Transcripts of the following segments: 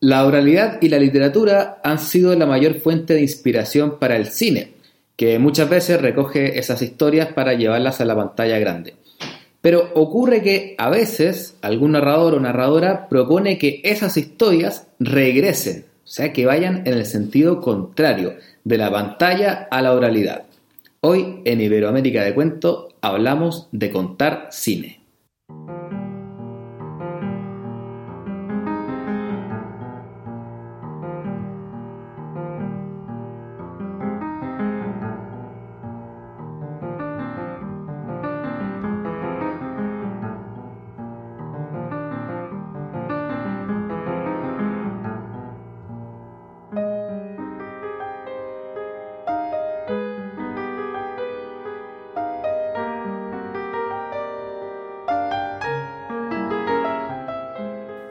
La oralidad y la literatura han sido la mayor fuente de inspiración para el cine, que muchas veces recoge esas historias para llevarlas a la pantalla grande. Pero ocurre que a veces algún narrador o narradora propone que esas historias regresen, o sea, que vayan en el sentido contrario, de la pantalla a la oralidad. Hoy en Iberoamérica de Cuento hablamos de contar cine.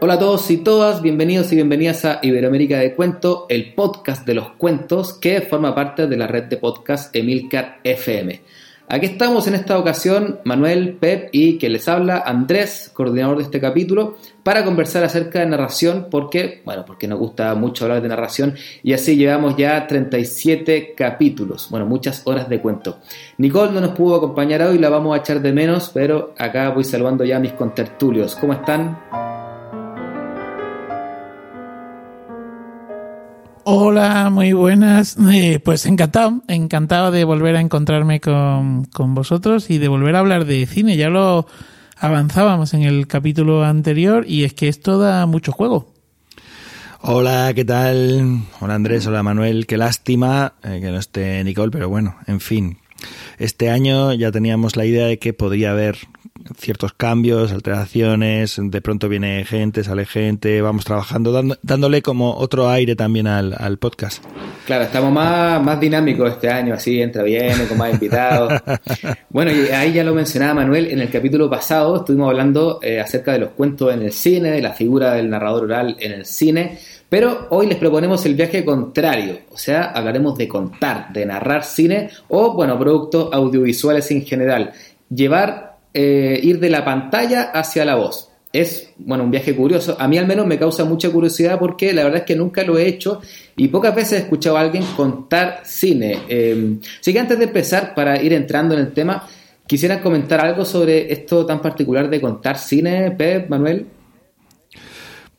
Hola a todos y todas, bienvenidos y bienvenidas a Iberoamérica de Cuento, el podcast de los cuentos que forma parte de la red de podcast Emilcar FM. Aquí estamos en esta ocasión, Manuel, Pep y que les habla Andrés, coordinador de este capítulo, para conversar acerca de narración, porque, bueno, porque nos gusta mucho hablar de narración y así llevamos ya 37 capítulos, bueno, muchas horas de cuento. Nicole no nos pudo acompañar hoy, la vamos a echar de menos, pero acá voy saludando ya a mis contertulios. ¿Cómo están? Hola, muy buenas. Eh, pues encantado, encantado de volver a encontrarme con, con, vosotros y de volver a hablar de cine. Ya lo avanzábamos en el capítulo anterior y es que esto da mucho juego. Hola, ¿qué tal? Hola Andrés, hola Manuel. Qué lástima eh, que no esté Nicole, pero bueno, en fin. Este año ya teníamos la idea de que podría haber ciertos cambios, alteraciones, de pronto viene gente, sale gente, vamos trabajando, dándole como otro aire también al, podcast. Claro, estamos más, más dinámicos este año, así entra bien, con más invitados. bueno, y ahí ya lo mencionaba Manuel, en el capítulo pasado estuvimos hablando eh, acerca de los cuentos en el cine, de la figura del narrador oral en el cine. Pero hoy les proponemos el viaje contrario, o sea, hablaremos de contar, de narrar cine o, bueno, productos audiovisuales en general. Llevar eh, ir de la pantalla hacia la voz. Es, bueno, un viaje curioso. A mí al menos me causa mucha curiosidad porque la verdad es que nunca lo he hecho y pocas veces he escuchado a alguien contar cine. Eh, así que antes de empezar, para ir entrando en el tema, quisiera comentar algo sobre esto tan particular de contar cine, Pep, Manuel.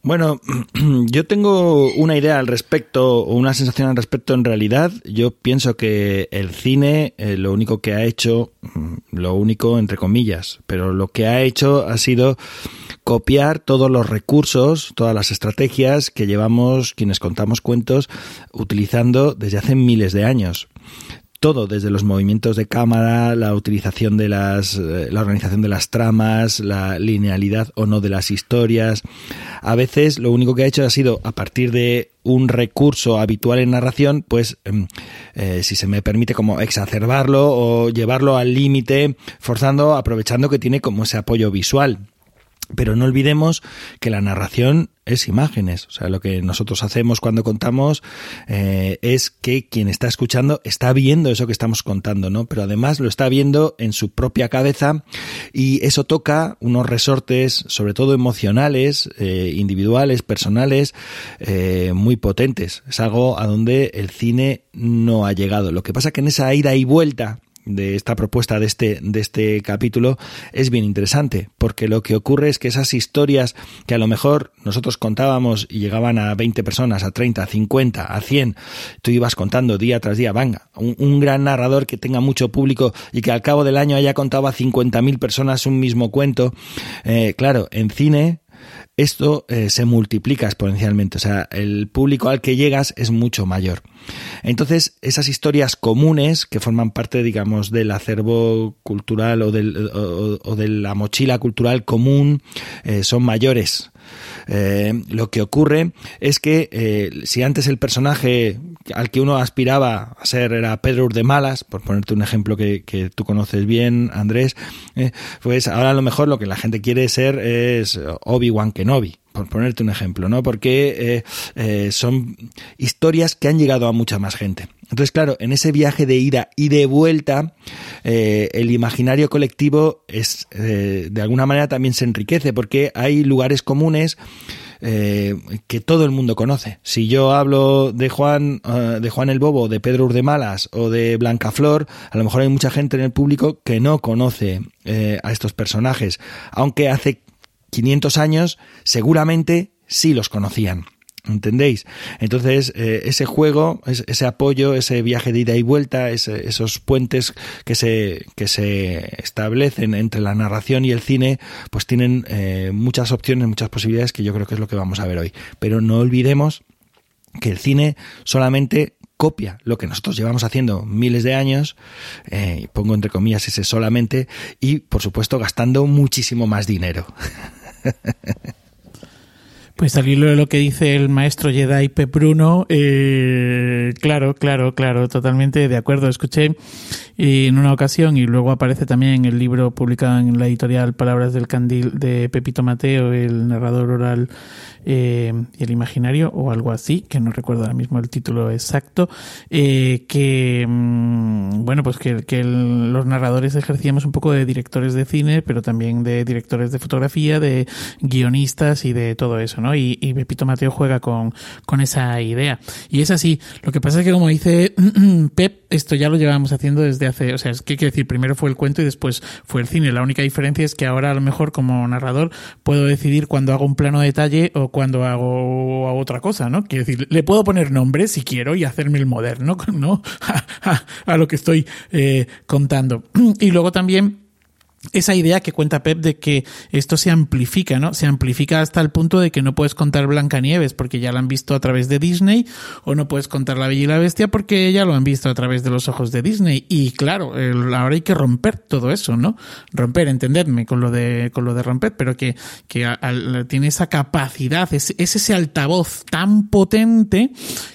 Bueno, yo tengo una idea al respecto, o una sensación al respecto en realidad. Yo pienso que el cine eh, lo único que ha hecho, mm, lo único entre comillas, pero lo que ha hecho ha sido copiar todos los recursos, todas las estrategias que llevamos quienes contamos cuentos utilizando desde hace miles de años todo, desde los movimientos de cámara, la utilización de las, eh, la organización de las tramas, la linealidad o no de las historias. A veces lo único que ha hecho ha sido, a partir de un recurso habitual en narración, pues, em, eh, si se me permite, como exacerbarlo o llevarlo al límite, forzando, aprovechando que tiene como ese apoyo visual. Pero no olvidemos que la narración es imágenes. O sea, lo que nosotros hacemos cuando contamos eh, es que quien está escuchando está viendo eso que estamos contando, ¿no? Pero además lo está viendo en su propia cabeza y eso toca unos resortes, sobre todo emocionales, eh, individuales, personales, eh, muy potentes. Es algo a donde el cine no ha llegado. Lo que pasa que en esa ida y vuelta de esta propuesta de este, de este capítulo es bien interesante, porque lo que ocurre es que esas historias que a lo mejor nosotros contábamos y llegaban a 20 personas, a 30, a 50, a 100, tú ibas contando día tras día, venga, un, gran narrador que tenga mucho público y que al cabo del año haya contado a 50.000 personas un mismo cuento, eh, claro, en cine esto eh, se multiplica exponencialmente, o sea, el público al que llegas es mucho mayor. Entonces, esas historias comunes que forman parte, digamos, del acervo cultural o, de la mochila cultural común eh, son mayores. Eh, lo que ocurre es que eh, si antes el personaje al que uno aspiraba a ser era Pedro Malas, por ponerte un ejemplo que, que tú conoces bien, Andrés, pues ahora a lo mejor lo que la gente quiere ser es Obi-Wan Kenobi por ponerte un ejemplo, ¿no? Porque eh, eh, son historias que han llegado a mucha más gente. Entonces, claro, en ese viaje de ida y de vuelta, eh, el imaginario colectivo es, de alguna manera también se enriquece, porque hay lugares comunes eh, que todo el mundo conoce. Si yo hablo de Juan, eh, de Juan el Bobo, de Pedro Urdemalas o de Blanca Flor, a lo mejor hay mucha gente en el público que no conoce a estos personajes, aunque hace 500 años seguramente sí los conocían. ¿Entendéis? Entonces, eh, ese juego, ese apoyo, ese viaje de ida y vuelta, esos puentes que se, que se establecen entre la narración y el cine, pues tienen eh, muchas opciones, muchas posibilidades que yo creo que es lo que vamos a ver hoy. Pero no olvidemos que el cine solamente copia lo que nosotros llevamos haciendo miles de años, eh, pongo entre comillas ese solamente, y por supuesto gastando muchísimo más dinero. Pues al hilo de lo que dice el maestro Jedi Pep Bruno, eh, claro, claro, claro, totalmente de acuerdo. Escuché en una ocasión y luego aparece también en el libro publicado en la editorial Palabras del Candil de Pepito Mateo, el narrador oral eh, el imaginario o algo así, que no recuerdo ahora mismo el título exacto, eh, que mm, bueno, pues que, los narradores ejercíamos un poco de directores de cine, pero también de directores de fotografía, de guionistas y de todo eso, ¿no? Y, y Pepito Mateo juega con, con esa idea. Y es así. Lo que pasa es que como dice Pep, esto ya lo llevábamos haciendo desde hace, o sea, es que quiere decir, primero fue el cuento y después fue el cine. La única diferencia es que ahora a lo mejor como narrador puedo decidir cuando hago un plano de detalle o cuando hago, otra cosa, ¿no? Quiero decir, le puedo poner nombre si quiero y hacerme el moderno, ¿no? a, lo que estoy eh, contando. Y luego también esa idea que cuenta Pep de que esto se amplifica, ¿no? Se amplifica hasta el punto de que no puedes contar Blancanieves porque ya la han visto a través de Disney o no puedes contar La Bella y la Bestia porque ya lo han visto a través de los ojos de Disney y claro, ahora hay que romper todo eso, ¿no? Romper, entendedme con lo de con lo de romper, pero que que tiene esa capacidad, es, es ese altavoz tan potente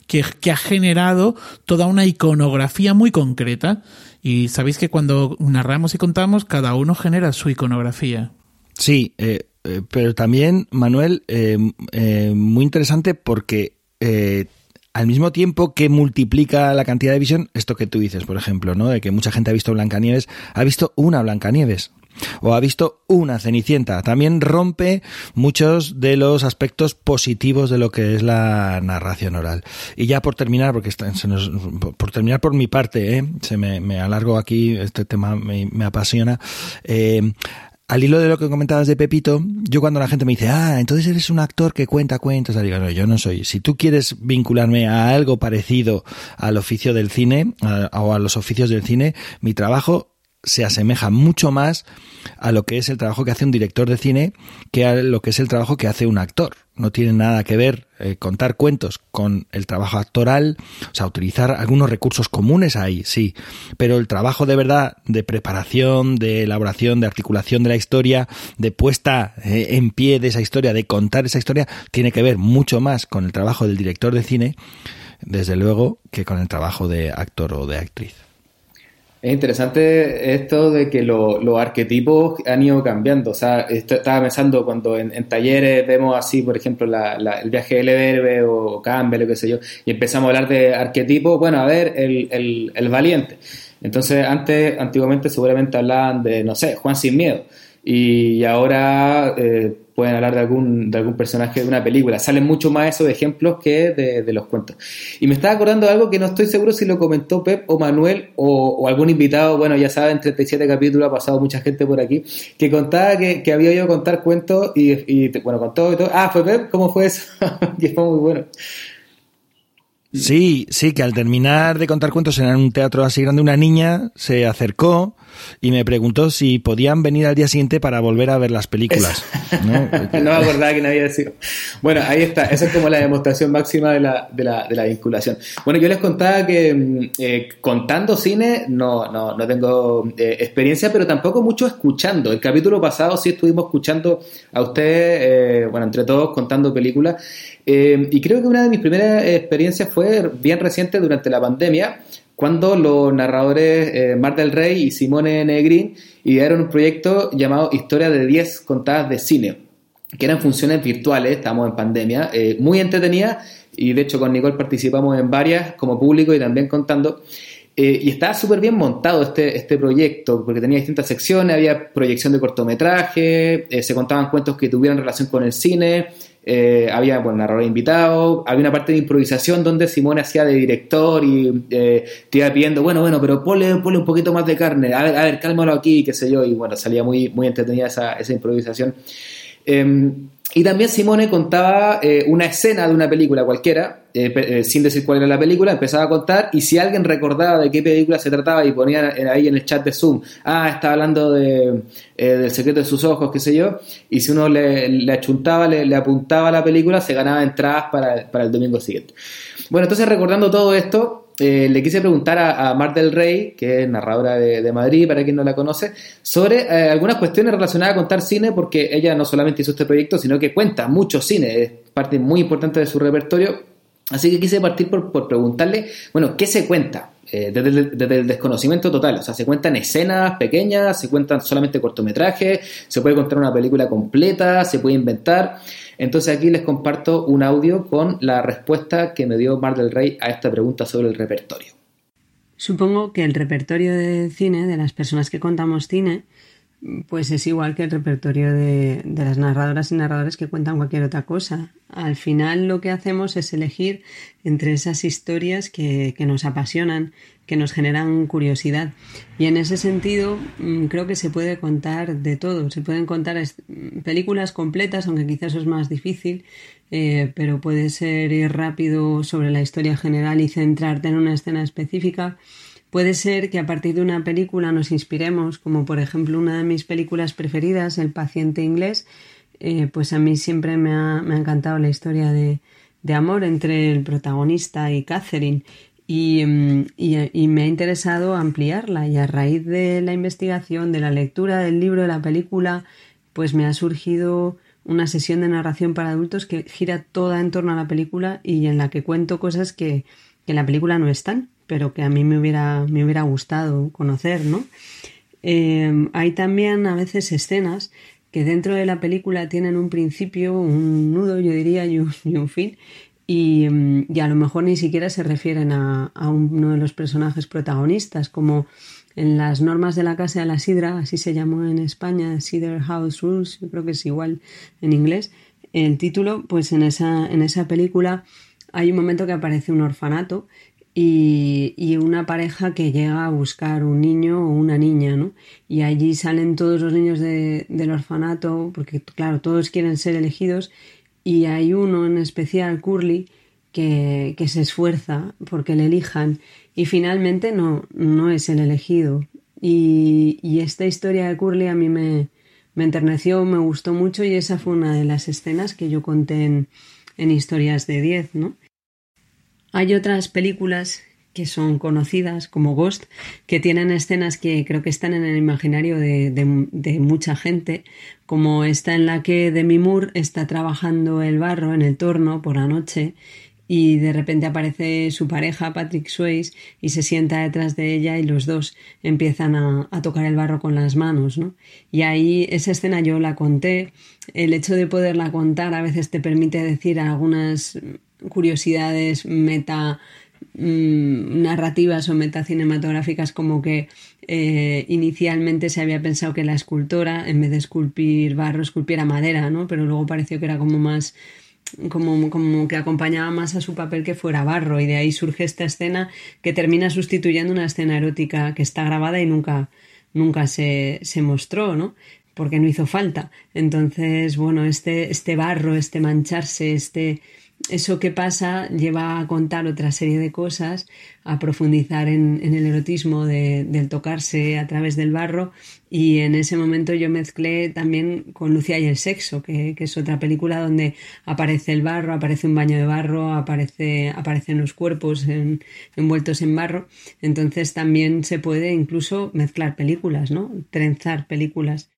que, que ha generado toda una iconografía muy concreta y sabéis que cuando narramos y contamos, cada uno genera su iconografía. Sí, eh, eh, pero también, Manuel, eh, muy interesante porque al mismo tiempo que multiplica la cantidad de visión, esto que tú dices, por ejemplo, ¿no? De que mucha gente ha visto Blancanieves, ha visto una Blancanieves o ha visto una Cenicienta. También rompe muchos de los aspectos positivos de lo que es la narración oral. Y ya por terminar, porque por terminar por mi parte, ¿eh? se me, me, alargo aquí, este tema me, me apasiona. Eh, al hilo de lo que comentabas de Pepito, yo cuando la gente me dice, ah, entonces eres un actor que cuenta cuentos, digo, no, yo no soy. Si tú quieres vincularme a algo parecido al oficio del cine o a los oficios del cine, mi trabajo se asemeja mucho más a lo que es el trabajo que hace un director de cine que a lo que es el trabajo que hace un actor. No tiene nada que ver eh, contar cuentos con el trabajo actoral, o sea, utilizar algunos recursos comunes ahí, sí, pero el trabajo de verdad de preparación, de elaboración, de articulación de la historia, de puesta eh, en pie de esa historia, de contar esa historia, tiene que ver mucho más con el trabajo del director de cine, desde luego, que con el trabajo de actor o de actriz. Es interesante esto de que los arquetipos han ido cambiando. O sea, estaba pensando cuando en, talleres vemos así, por ejemplo, el viaje del verbe o Campbell o qué sé yo, y empezamos a hablar de arquetipos. Bueno, a ver, el, el valiente. Entonces, antes, antiguamente seguramente hablaban de, no sé, Juan sin miedo y ahora eh, pueden hablar de algún, de algún personaje de una película. Salen mucho más esos ejemplos que de, los cuentos. Y me estaba acordando de algo que no estoy seguro si lo comentó Pep o Manuel o, algún invitado, bueno, ya saben, 37 capítulos, ha pasado mucha gente por aquí, que contaba que, había ido a contar cuentos y, y, bueno, contó y todo. Ah, fue Pep, ¿cómo fue eso? que fue muy bueno. Sí, sí, que al terminar de contar cuentos en un teatro así grande, una niña se acercó y me preguntó si podían venir al día siguiente para volver a ver las películas. ¿no? me acordaba que no había sido. Bueno, ahí está, esa es como la demostración máxima de la, de la, de la vinculación. Bueno, yo les contaba que mm, eh, contando cine no, no, no tengo eh, experiencia, pero tampoco mucho escuchando. El capítulo pasado sí estuvimos escuchando a ustedes, eh, bueno, entre todos contando películas. Eh, y creo que una de mis primeras experiencias fue bien reciente durante la pandemia, cuando los narradores eh, Mar del Rey y Simone Negrin idearon un proyecto llamado Historia de 10 contadas de cine, que eran funciones virtuales, estamos en pandemia, eh, muy entretenida y de hecho con Nicole participamos en varias como público y también contando. y estaba súper bien montado este, este proyecto, porque tenía distintas secciones, había proyección de cortometraje, se contaban cuentos que tuvieran relación con el cine, eh, había bueno, narrador invitado, había una parte de improvisación donde Simone hacía de director y eh, te iba pidiendo, bueno, bueno, pero ponle, un poquito más de carne, a ver, a ver, cálmalo aquí, qué sé yo, y bueno, salía muy, muy entretenida esa, esa improvisación. Em, y también Simone contaba eh, una escena de una película cualquiera, eh, eh, sin decir cuál era la película, empezaba a contar y si alguien recordaba de qué película se trataba y ponía ahí en el chat de Zoom, ah, estaba hablando de, del secreto de sus ojos, qué sé yo, y si uno le, le achuntaba, le, apuntaba a la película, se ganaba entradas para, para el domingo siguiente. Bueno, entonces recordando todo esto, eh, le quise preguntar a, Mar del Rey, que es narradora de, Madrid, para quien no la conoce, sobre eh, algunas cuestiones relacionadas a contar cine, porque ella no solamente hizo este proyecto, sino que cuenta mucho cine, es parte muy importante de su repertorio. Así que quise partir por, preguntarle, bueno, ¿qué se cuenta? Eh, desde, desde, el desconocimiento total, o sea, se cuentan escenas pequeñas, se cuentan solamente cortometrajes, se puede contar una película completa, se puede inventar. Entonces aquí les comparto un audio con la respuesta que me dio Mar del Rey a esta pregunta sobre el repertorio. Supongo que el repertorio de cine, de las personas que contamos cine, pues es igual que el repertorio de, las narradoras y narradores que cuentan cualquier otra cosa. Al final lo que hacemos es elegir entre esas historias que, nos apasionan, que nos generan curiosidad. Y en ese sentido mm, creo que se puede contar de todo. Se pueden contar películas completas, aunque quizás eso es más difícil, eh, pero puede ser ir rápido sobre la historia general y centrarte en una escena específica Puede ser que a partir de una película nos inspiremos, como por ejemplo una de mis películas preferidas, El paciente inglés, eh, pues a mí siempre me ha, encantado la historia de, amor entre el protagonista y Catherine. Mm, y, me ha interesado ampliarla y a raíz de la investigación, de la lectura del libro, de la película, pues me ha surgido una sesión de narración para adultos que gira toda en torno a la película y en la que cuento cosas que, que en la película no están pero que a mí me hubiera, me hubiera gustado conocer, ¿no? Em, hay también a veces escenas que dentro de la película tienen un principio, un nudo, yo diría, y un, fin, em, y, a lo mejor ni siquiera se refieren a, uno de los personajes protagonistas, como en las normas de la Casa de la Sidra, así se llamó en España, Cedar House Rules, yo creo que es igual en inglés, el título, pues en esa, en esa película hay un momento que aparece un orfanato y, una pareja que llega a buscar un niño o una niña, ¿no? Y allí salen todos los niños del orfanato, porque claro, todos quieren ser elegidos, y hay uno en especial, Curly, que, se esfuerza porque le elijan, y finalmente no, no es el elegido. Y, esta historia de Curly a mí me, me enterneció, me gustó mucho, y esa fue una de las escenas que yo conté en, en Historias de 10, ¿no? Hay otras películas que son conocidas como Ghost, que tienen escenas que creo que están en el imaginario de, mucha gente, como esta en la que Demi Moore está trabajando el barro en el torno por la noche y de repente aparece su pareja, Patrick Swayze, y se sienta detrás de ella y los dos empiezan a, a, tocar el barro con las manos, ¿no? Y ahí esa escena yo la conté. El hecho de poderla contar a veces te permite decir algunas curiosidades meta mm, narrativas o metacinematográficas como que eh, inicialmente se había pensado que la escultora en vez de esculpir barro esculpiera madera no pero luego pareció que era como más como, como que acompañaba más a su papel que fuera barro. Y de ahí surge esta escena que termina sustituyendo una escena erótica que está grabada y nunca nunca se, se mostró no porque no hizo falta. Entonces bueno este este barro este mancharse este eso que pasa lleva a contar otra serie de cosas, a profundizar en, el erotismo del tocarse a través del barro y en ese momento yo mezclé también con Lucia y el sexo, que, es otra película donde aparece el barro, aparece un baño de barro, aparece, aparecen los cuerpos envueltos en barro, entonces también se puede incluso mezclar películas, ¿no? Trenzar películas.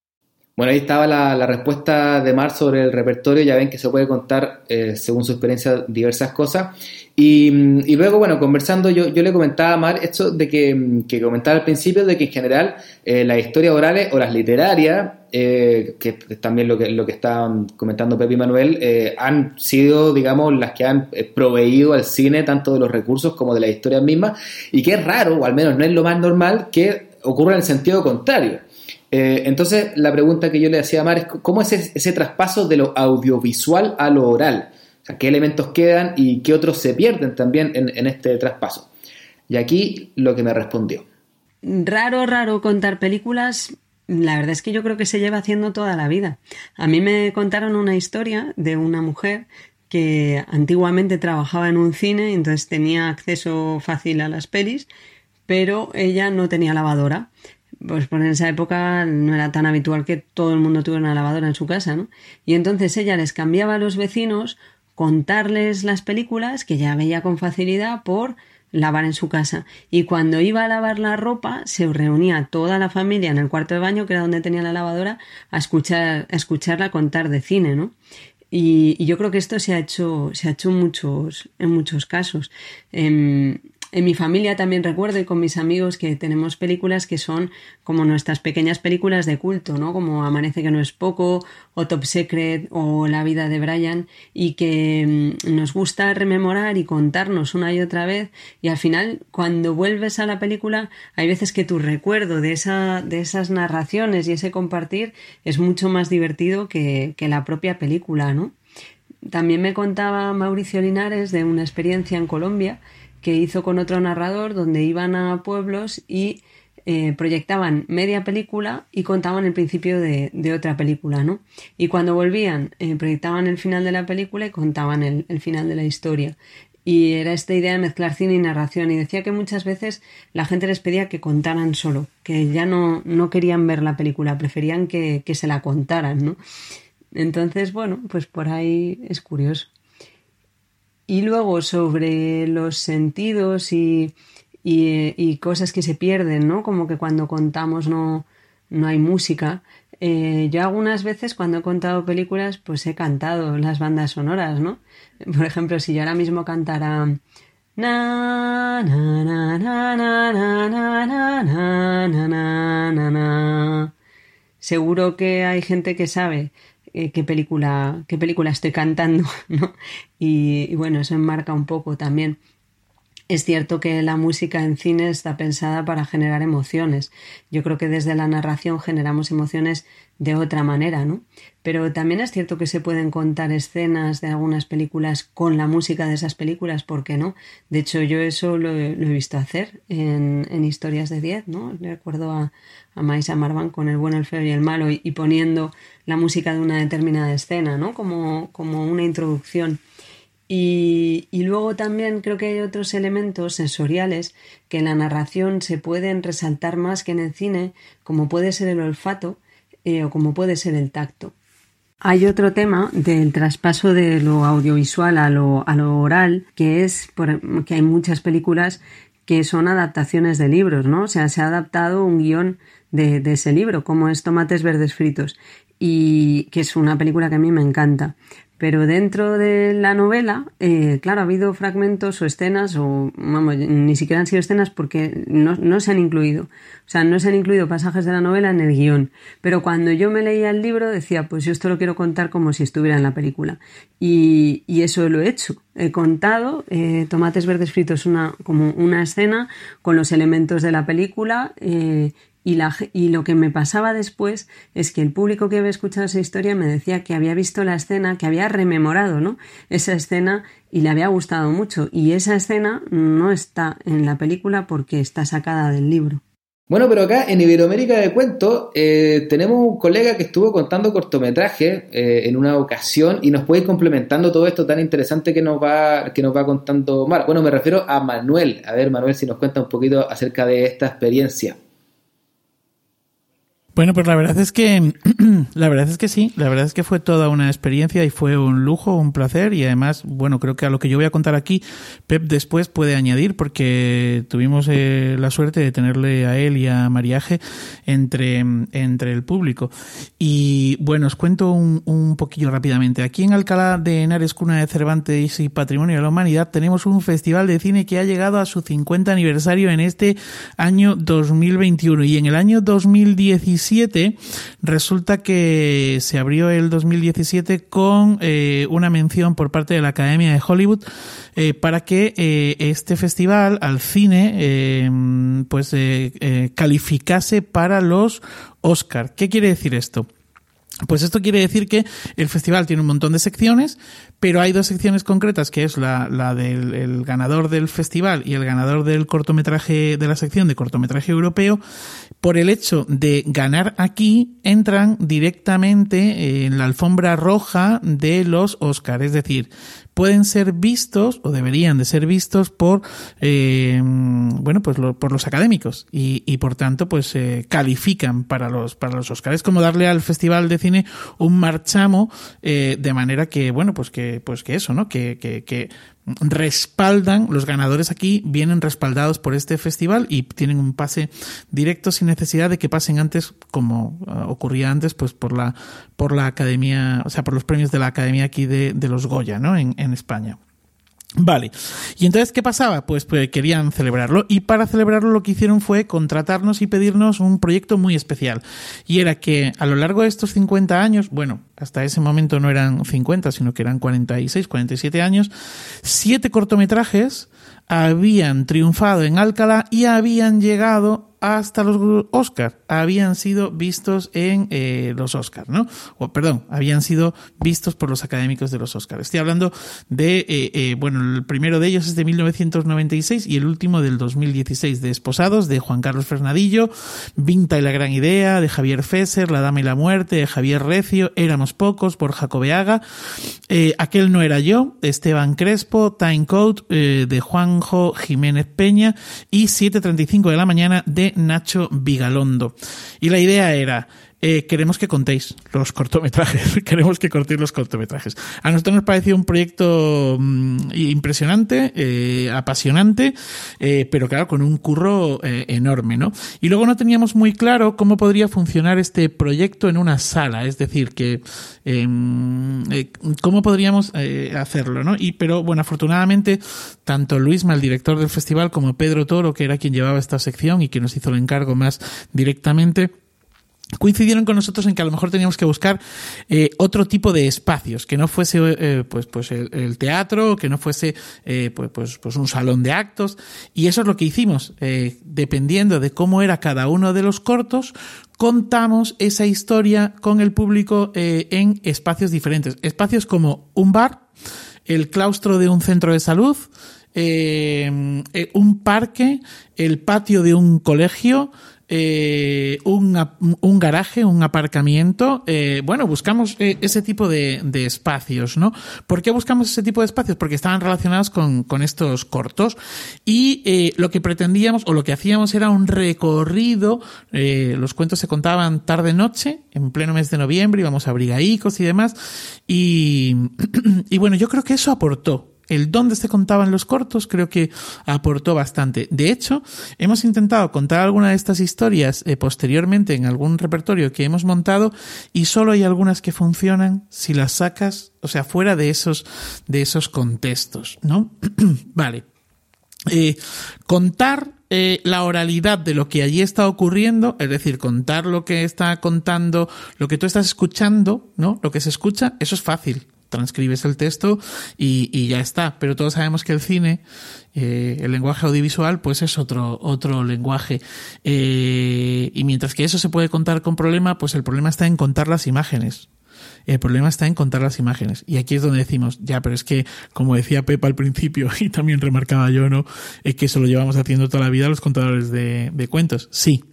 Bueno, ahí estaba la, respuesta de Mar sobre el repertorio. Ya ven que se puede contar, eh, según su experiencia, diversas cosas. Y, luego, bueno, conversando, yo, yo le comentaba a Mar esto de que, que comentaba al principio, de que en general eh, las historias orales o las literarias, eh, que es también lo que, lo que estaban comentando Pepe y Manuel, han sido, digamos, las que han proveído al cine tanto de los recursos como de las historias mismas. Y que es raro, o al menos no es lo más normal, que ocurra en el sentido contrario Eh, entonces, la pregunta que yo le hacía a Mar es, ¿cómo es ese, traspaso de lo audiovisual a lo oral? ¿qué elementos quedan y qué otros se pierden también en, este traspaso? Y aquí lo que me respondió. Raro, raro contar películas. La verdad es que yo creo que se lleva haciendo toda la vida. A mí me contaron una historia de una mujer que antiguamente trabajaba en un cine, entonces tenía acceso fácil a las pelis, pero ella no tenía lavadora pues por en esa época no era tan habitual que todo el mundo tuviera una lavadora en su casa, ¿no? Y entonces ella les cambiaba a los vecinos contarles las películas que ya veía con facilidad por lavar en su casa. Y cuando iba a lavar la ropa, se reunía toda la familia en el cuarto de baño, que era donde tenía la lavadora, a escuchar, a escucharla contar de cine, ¿no? Y, yo creo que esto se ha hecho, se ha hecho muchos, en muchos casos. Em, en mi familia también recuerdo y con mis amigos que tenemos películas que son como nuestras pequeñas películas de culto, ¿no? Como Amanece que no es poco, o Top Secret, o La vida de Brian, y que mm, nos gusta rememorar y contarnos una y otra vez, y al final, cuando vuelves a la película, hay veces que tu recuerdo de, esa, de esas narraciones y ese compartir es mucho más divertido que, que la propia película, ¿no? También me contaba Mauricio Linares de una experiencia en Colombia que hizo con otro narrador donde iban a pueblos y eh, proyectaban media película y contaban el principio de, otra película, ¿no? Y cuando volvían, eh, proyectaban el final de la película y contaban el, final de la historia. Y era esta idea de mezclar cine y narración. Y decía que muchas veces la gente les pedía que contaran solo, que ya no, no querían ver la película, preferían que, que se la contaran, ¿no? Entonces, bueno, pues por ahí es curioso. Y luego sobre los sentidos y, y, cosas que se pierden, ¿no? Como que cuando contamos no, no hay música. Eh, yo algunas veces cuando he contado películas, pues he cantado las bandas sonoras, ¿no? Por ejemplo, si yo ahora mismo cantara seguro que hay gente que sabe eh, qué película, qué película estoy cantando, ¿no? Y, y, bueno, eso enmarca un poco también. Es cierto que la música en cine está pensada para generar emociones. Yo creo que desde la narración generamos emociones de otra manera, ¿no? Pero también es cierto que se pueden contar escenas de algunas películas con la música de esas películas, ¿por qué no? De hecho, yo eso lo, he visto hacer en, en, Historias de Diez, ¿no? Recuerdo a, a Maisa Marvan con El bueno, el feo y el malo y, poniendo la música de una determinada escena, ¿no? Como, como una introducción. Y, luego también creo que hay otros elementos sensoriales que en la narración se pueden resaltar más que en el cine, como puede ser el olfato, eh, o como puede ser el tacto. Hay otro tema del traspaso de lo audiovisual a lo, a lo oral, que es que hay muchas películas que son adaptaciones de libros, ¿no? O sea, se ha adaptado un guion de ese libro, como es Tomates Verdes Fritos, y que es una película que a mí me encanta. Pero dentro de la novela, eh, claro, ha habido fragmentos o escenas, o vamos, ni siquiera han sido escenas porque no, se han incluido. O sea, no se han incluido pasajes de la novela en el guion. Pero cuando yo me leía el libro decía, pues yo esto lo quiero contar como si estuviera en la película. Y, y eso lo he hecho. He contado eh, Tomates Verdes Fritos una, como una escena con los elementos de la película eh, y, la, lo que me pasaba después es que el público que había escuchado esa historia me decía que había visto la escena, que había rememorado ¿no? esa escena y le había gustado mucho. Y esa escena no está en la película porque está sacada del libro. Bueno, pero acá en Iberoamérica de Cuento eh, tenemos un colega que estuvo contando cortometraje eh, en una ocasión y nos puede ir complementando todo esto tan interesante que nos va que nos va contando Mar. Bueno, me refiero a Manuel. A ver, Manuel, si nos cuenta un poquito acerca de esta experiencia. Bueno, pues la verdad es que la verdad es que sí, la verdad es que fue toda una experiencia y fue un lujo, un placer y además, bueno, creo que a lo que yo voy a contar aquí, Pep después puede añadir porque tuvimos eh, la suerte de tenerle a él y a Mariaje entre, entre el público. Y bueno, os cuento un, un poquillo rápidamente. Aquí en Alcalá de Henares, cuna de Cervantes y Patrimonio de la Humanidad, tenemos un festival de cine que ha llegado a su 50 aniversario en este año 2021 y en el año 2016 2017, resulta que se abrió el 2017 con eh, una mención por parte de la Academia de Hollywood eh, para que eh, este festival al cine pues calificase para los Oscar. ¿Qué quiere decir esto? Pues esto quiere decir que el festival tiene un montón de secciones, pero hay dos secciones concretas, que es la, del ganador del festival y el ganador del cortometraje, de la sección de cortometraje europeo. Por el hecho de ganar aquí, entran directamente en la alfombra roja de los Oscars. Es decir, pueden ser vistos o deberían de ser vistos por eh, bueno pues por los académicos. Y, y por tanto pues eh, califican para los para los Oscars es como darle al festival de cine un marchamo eh, de manera que bueno pues que pues que eso no que, que, que respaldan, los ganadores aquí vienen respaldados por este festival y tienen un pase directo sin necesidad de que pasen antes, como uh, ocurría antes, pues por la, por la academia, o sea, por los premios de la academia aquí de, de los Goya, ¿no? En, en España. Vale. Y entonces, ¿qué pasaba? Pues, pues, querían celebrarlo. Y para celebrarlo lo que hicieron fue contratarnos y pedirnos un proyecto muy especial. Y era que a lo largo de estos 50 años, bueno, hasta ese momento no eran 50, sino que eran 46, 47 años, siete cortometrajes habían triunfado en Alcalá y habían llegado hasta los Oscars habían sido vistos en eh, los Oscars, ¿no? O perdón, habían sido vistos por los académicos de los Oscars. Estoy hablando de, eh, eh, bueno, el primero de ellos es de 1996 y el último del 2016, de Esposados, de Juan Carlos Fernadillo, Vinta y la gran idea, de Javier Fesser, La dama y la muerte, de Javier Recio, Éramos pocos, por Jacobeaga, Aquel no era yo, Esteban Crespo, Time Code, de Juanjo Jiménez Peña y 7.35 de la mañana de Nacho Vigalondo. Y la idea era, eh, queremos que contéis los cortometrajes, queremos que cortéis los cortometrajes. A nosotros nos pareció un proyecto mm, impresionante, eh, apasionante, eh, pero claro, con un curro enorme, ¿no? Y luego no teníamos muy claro cómo podría funcionar este proyecto en una sala, es decir, que em, cómo podríamos hacerlo, ¿no? Y pero bueno, afortunadamente tanto Luisma, el director del festival, como Pedro Toro, que era quien llevaba esta sección y que nos hizo el encargo más directamente, coincidieron con nosotros en que a lo mejor teníamos que buscar eh, otro tipo de espacios, que no fuese eh, pues, pues el, teatro, que no fuese eh, pues, pues, pues, un salón de actos, y eso es lo que hicimos. dependiendo de cómo era cada uno de los cortos, contamos esa historia con el público en espacios diferentes. Espacios como un bar, el claustro de un centro de salud, un parque, el patio de un colegio, eh, un, un, garaje, un aparcamiento. Eh, bueno, buscamos eh, ese tipo de, de, espacios, ¿no? ¿Por qué buscamos ese tipo de espacios? Porque estaban relacionados con, con estos cortos y lo que pretendíamos o lo que hacíamos era un recorrido. Los cuentos se contaban tarde-noche, en pleno mes de noviembre, íbamos a Brigaicos y demás. Y, y bueno, yo creo que eso aportó el dónde se contaban los cortos creo que aportó bastante. De hecho, hemos intentado contar alguna de estas historias eh, posteriormente en algún repertorio que hemos montado y solo hay algunas que funcionan si las sacas, o sea, fuera de esos, de esos contextos, ¿no? vale. Eh, contar eh, la oralidad de lo que allí está ocurriendo, es decir, contar lo que está contando, lo que tú estás escuchando, ¿no? Lo que se escucha, eso es fácil transcribes el texto y, ya está. Pero todos sabemos que el cine, eh, el lenguaje audiovisual, pues es otro, otro lenguaje. Eh, y mientras que eso se puede contar con problema, pues el problema está en contar las imágenes. El problema está en contar las imágenes. Y aquí es donde decimos, ya, pero es que, como decía Pepa al principio, y también remarcaba yo, ¿no? Es que eso lo llevamos haciendo toda la vida los contadores de, de cuentos. Sí.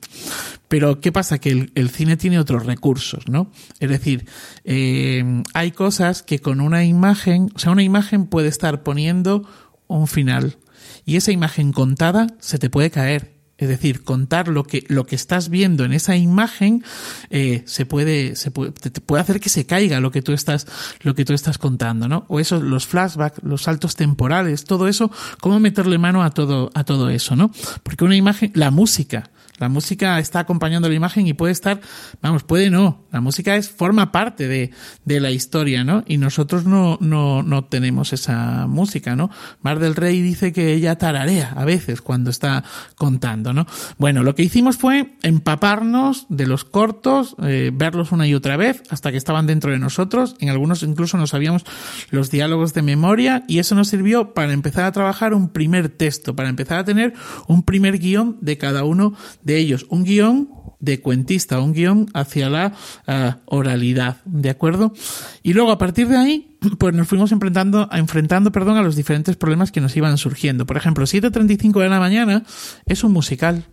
Pero, ¿qué pasa? Que el, el, cine tiene otros recursos, ¿no? Es decir, eh, hay cosas que con una imagen, o sea, una imagen puede estar poniendo un final. Y esa imagen contada se te puede caer es decir, contar lo que, lo que estás viendo en esa imagen eh, se puede, se puede, te puede hacer que se caiga lo que tú estás, lo que tú estás contando, ¿no? O eso, los flashbacks, los saltos temporales, todo eso, cómo meterle mano a todo, a todo eso, ¿no? Porque una imagen, la música, la música está acompañando la imagen y puede estar, vamos, puede no, La música es, forma parte de, de la historia, ¿no? Y nosotros no, no, no tenemos esa música, ¿no? Mar del Rey dice que ella tararea a veces cuando está contando, ¿no? Bueno, lo que hicimos fue empaparnos de los cortos, eh, verlos una y otra vez hasta que estaban dentro de nosotros. En algunos incluso nos sabíamos los diálogos de memoria y eso nos sirvió para empezar a trabajar un primer texto, para empezar a tener un primer guion de cada uno de ellos. Un guion de cuentista, un guion hacia la uh, oralidad, ¿de acuerdo? Y luego a partir de ahí, pues nos fuimos enfrentando, enfrentando perdón, a los diferentes problemas que nos iban surgiendo. Por ejemplo, 7.35 de la mañana es un musical.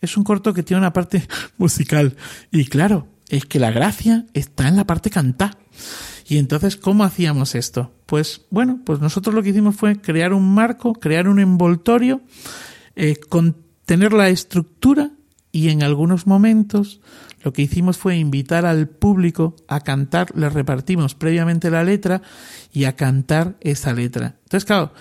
Es un corto que tiene una parte musical. Y claro, es que la gracia está en la parte cantada. Y entonces, ¿cómo hacíamos esto? Pues bueno, pues nosotros lo que hicimos fue crear un marco, crear un envoltorio, eh, contener la estructura y en algunos momentos lo que hicimos fue invitar al público a cantar, le repartimos previamente la letra y a cantar esa letra. Entonces, claro,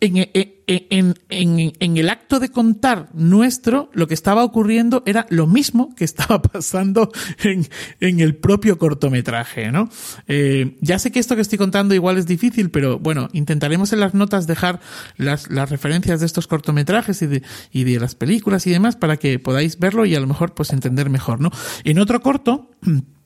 en, el acto de contar nuestro, lo que estaba ocurriendo era lo mismo que estaba pasando en, en el propio cortometraje, ¿no? Eh, ya sé que esto que estoy contando igual es difícil, pero bueno, intentaremos en las notas dejar las, las referencias de estos cortometrajes y de, y de las películas y demás para que podáis verlo y a lo mejor pues entender mejor, ¿no? En otro corto,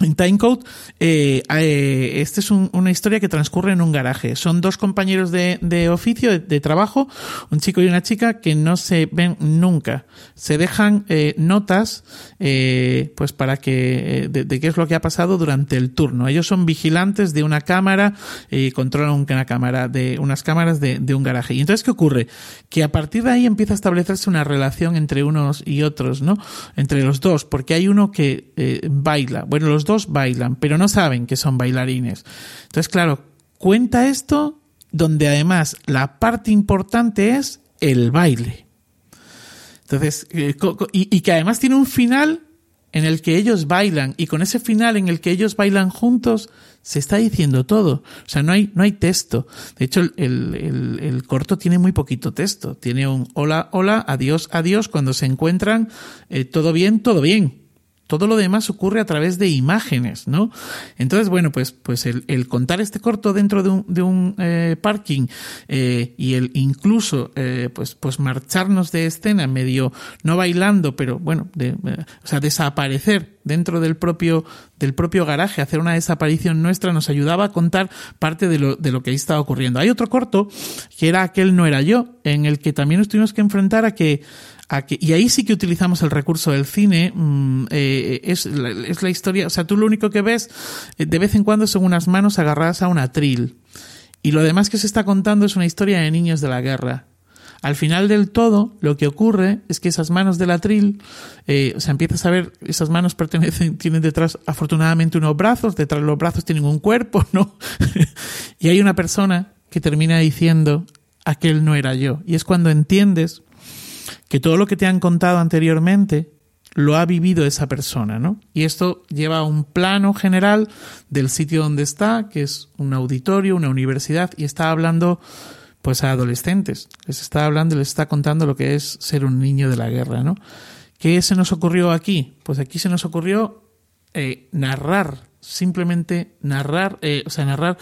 en Timecode, eh, eh, esta es un, una historia que transcurre en un garaje. Son dos compañeros de, de oficio, de, trabajo, un chico y una chica que no se ven nunca. Se dejan eh, notas, eh, pues para que, eh, de, qué es lo que ha pasado durante el turno. Ellos son vigilantes de una cámara y controlan una cámara, de unas cámaras de, de un garaje. Y entonces, ¿qué ocurre? Que a partir de ahí empieza a establecerse una relación entre unos y otros, ¿no? Entre los dos, porque hay uno que eh, baila. Bueno, los bailan, pero no saben que son bailarines. Entonces, claro, cuenta esto donde además la parte importante es el baile. Entonces, eh, y, que además tiene un final en el que ellos bailan y con ese final en el que ellos bailan juntos se está diciendo todo. O sea, no hay, no hay texto. De hecho, el, el, el, corto tiene muy poquito texto. Tiene un hola, hola, adiós, adiós. Cuando se encuentran, eh, todo bien, todo bien. Todo lo demás ocurre a través de imágenes, ¿no? Entonces, bueno, pues, pues el, el contar este corto dentro de un, de un eh, parking eh, y el incluso, eh, pues, pues marcharnos de escena medio no bailando, pero bueno, de, o sea, desaparecer dentro del propio, del propio garaje, hacer una desaparición nuestra nos ayudaba a contar parte de lo, de lo que ahí estaba ocurriendo. Hay otro corto que era aquel no era yo, en el que también nos tuvimos que enfrentar a que y ahí sí que utilizamos el recurso del cine, mmm, eh, es, la, es la historia, o sea, tú lo único que ves eh, de vez en cuando son unas manos agarradas a un atril. Y lo demás que se está contando es una historia de niños de la guerra. Al final del todo, lo que ocurre es que esas manos del atril, eh, o sea, empiezas a ver, esas manos pertenecen, tienen detrás afortunadamente unos brazos, detrás de los brazos tienen un cuerpo, ¿no? y hay una persona que termina diciendo, aquel no era yo. Y es cuando entiendes que todo lo que te han contado anteriormente lo ha vivido esa persona, ¿no? Y esto lleva a un plano general del sitio donde está, que es un auditorio, una universidad, y está hablando pues a adolescentes. Les está hablando, les está contando lo que es ser un niño de la guerra, ¿no? ¿Qué se nos ocurrió aquí? Pues aquí se nos ocurrió eh, narrar, simplemente narrar, eh, o sea, narrar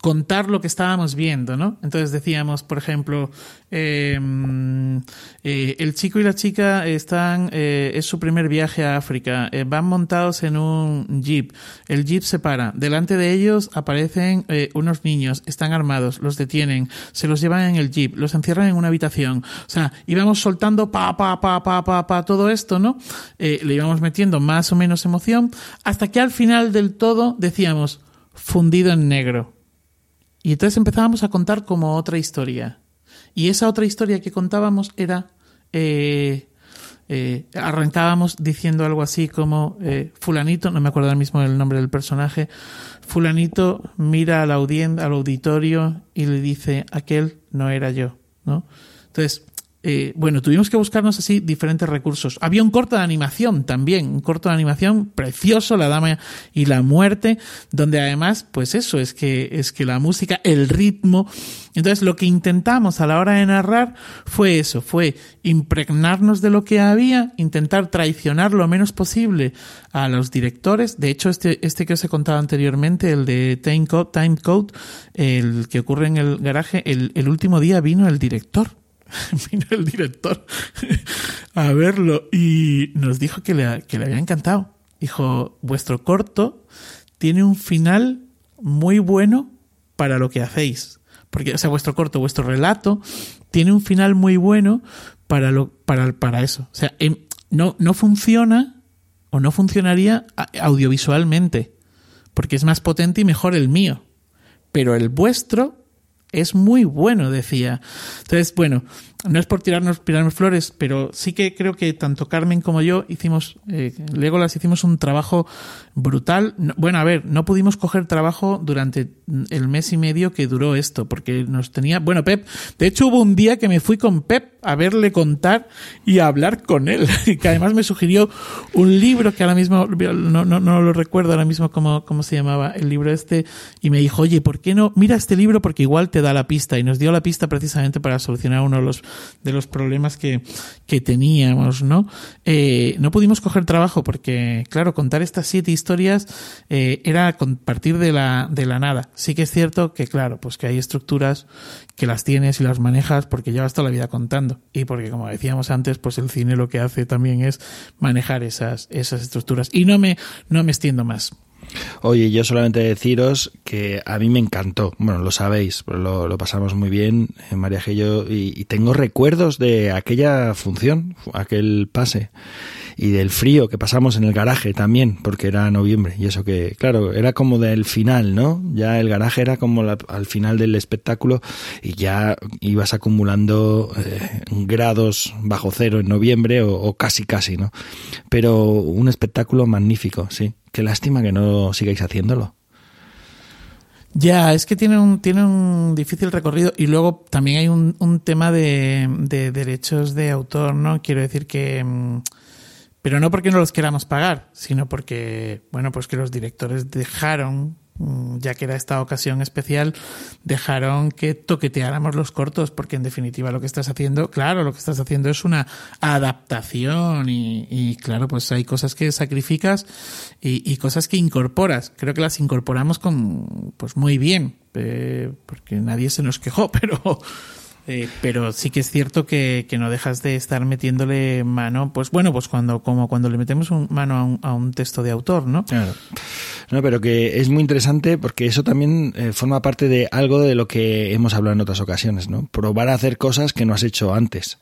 contar lo que estábamos viendo, ¿no? Entonces decíamos, por ejemplo, eh, eh, el chico y la chica están, eh, es su primer viaje a África, eh, van montados en un jeep, el jeep se para, delante de ellos aparecen unos niños, están armados, los detienen, se los llevan en el jeep, los encierran en una habitación, o sea, íbamos soltando pa, pa, pa, pa, pa, pa, todo esto, ¿no? Le íbamos metiendo más o menos emoción, hasta que al final del todo decíamos, fundido en negro y entonces empezábamos a contar como otra historia. Y esa otra historia que contábamos era, eh, eh, arrancábamos diciendo algo así como, eh, fulanito, no me acuerdo ahora mismo el nombre del personaje, fulanito mira al, audien al auditorio y le dice, aquel no era yo, ¿no? Entonces, eh, bueno, tuvimos que buscarnos así diferentes recursos. Había un corto de animación también, un corto de animación precioso, La Dama y la Muerte, donde además, pues eso, es que, es que la música, el ritmo. Entonces, lo que intentamos a la hora de narrar fue eso, fue impregnarnos de lo que había, intentar traicionar lo menos posible a los directores. De hecho, este, este que os he contado anteriormente, el de Time Code, el que ocurre en el garaje, el último día vino el director vino el director a verlo y nos dijo que le, que le había encantado. Dijo, vuestro corto tiene un final muy bueno para lo que hacéis. Porque, o sea, vuestro corto, vuestro relato tiene un final muy bueno para lo, para, para eso. O sea, em, no, no funciona o no funcionaría audiovisualmente. Porque es más potente y mejor el mío. Pero el vuestro es muy bueno, decía. Entonces, bueno, no es por tirarnos, tirarnos flores, pero sí que creo que tanto Carmen como yo hicimos, eh, Legolas hicimos un trabajo brutal. Bueno, a ver, no pudimos coger trabajo durante el mes y medio que duró esto, porque nos tenía, bueno, Pep, de hecho hubo un día que me fui con Pep a verle contar y a hablar con él, que además me sugirió un libro que ahora mismo, no, no, no lo recuerdo ahora mismo cómo, cómo se llamaba el libro este, y me dijo, oye, ¿por qué no? Mira este libro porque igual te da la pista, y nos dio la pista precisamente para solucionar uno de los de los problemas que, que teníamos, ¿no? Eh, no pudimos coger trabajo porque, claro, contar estas siete historias eh, era partir de la, de la nada. Sí que es cierto que, claro, pues que hay estructuras que las tienes y las manejas porque llevas toda la vida contando. Y porque, como decíamos antes, pues el cine lo que hace también es manejar esas, esas estructuras. Y no me, no me extiendo más. Oye, yo solamente deciros que a mí me encantó, bueno, lo sabéis, lo, pasamos muy bien, en eh, María Gello, y, y, tengo recuerdos de aquella función, aquel pase, y del frío que pasamos en el garaje también, porque era noviembre, y eso que, claro, era como del final, ¿no? Ya el garaje era como la, al final del espectáculo, y ya ibas acumulando eh, grados bajo cero en noviembre, o, o casi casi, ¿no? Pero un espectáculo magnífico, sí. Qué lástima que no sigáis haciéndolo. Ya, es que tiene un, tiene un difícil recorrido y luego también hay un, un tema de, de, derechos de autor, ¿no? Quiero decir que... Pero no porque no los queramos pagar, sino porque, bueno, pues que los directores dejaron Mm, ya que era esta ocasión especial, dejaron que toqueteáramos los cortos, porque en definitiva lo que estás haciendo, claro, lo que estás haciendo es una adaptación y, claro, pues hay cosas que sacrificas y, cosas que incorporas. Creo que las incorporamos con, pues muy bien, eh, porque nadie se nos quejó, pero eh, pero sí que es cierto que, que, no dejas de estar metiéndole mano, pues bueno, pues cuando, como cuando le metemos un, mano a un, a un, texto de autor, ¿no? Claro. No, pero que es muy interesante porque eso también eh, forma parte de algo de lo que hemos hablado en otras ocasiones, ¿no? Probar a hacer cosas que no has hecho antes.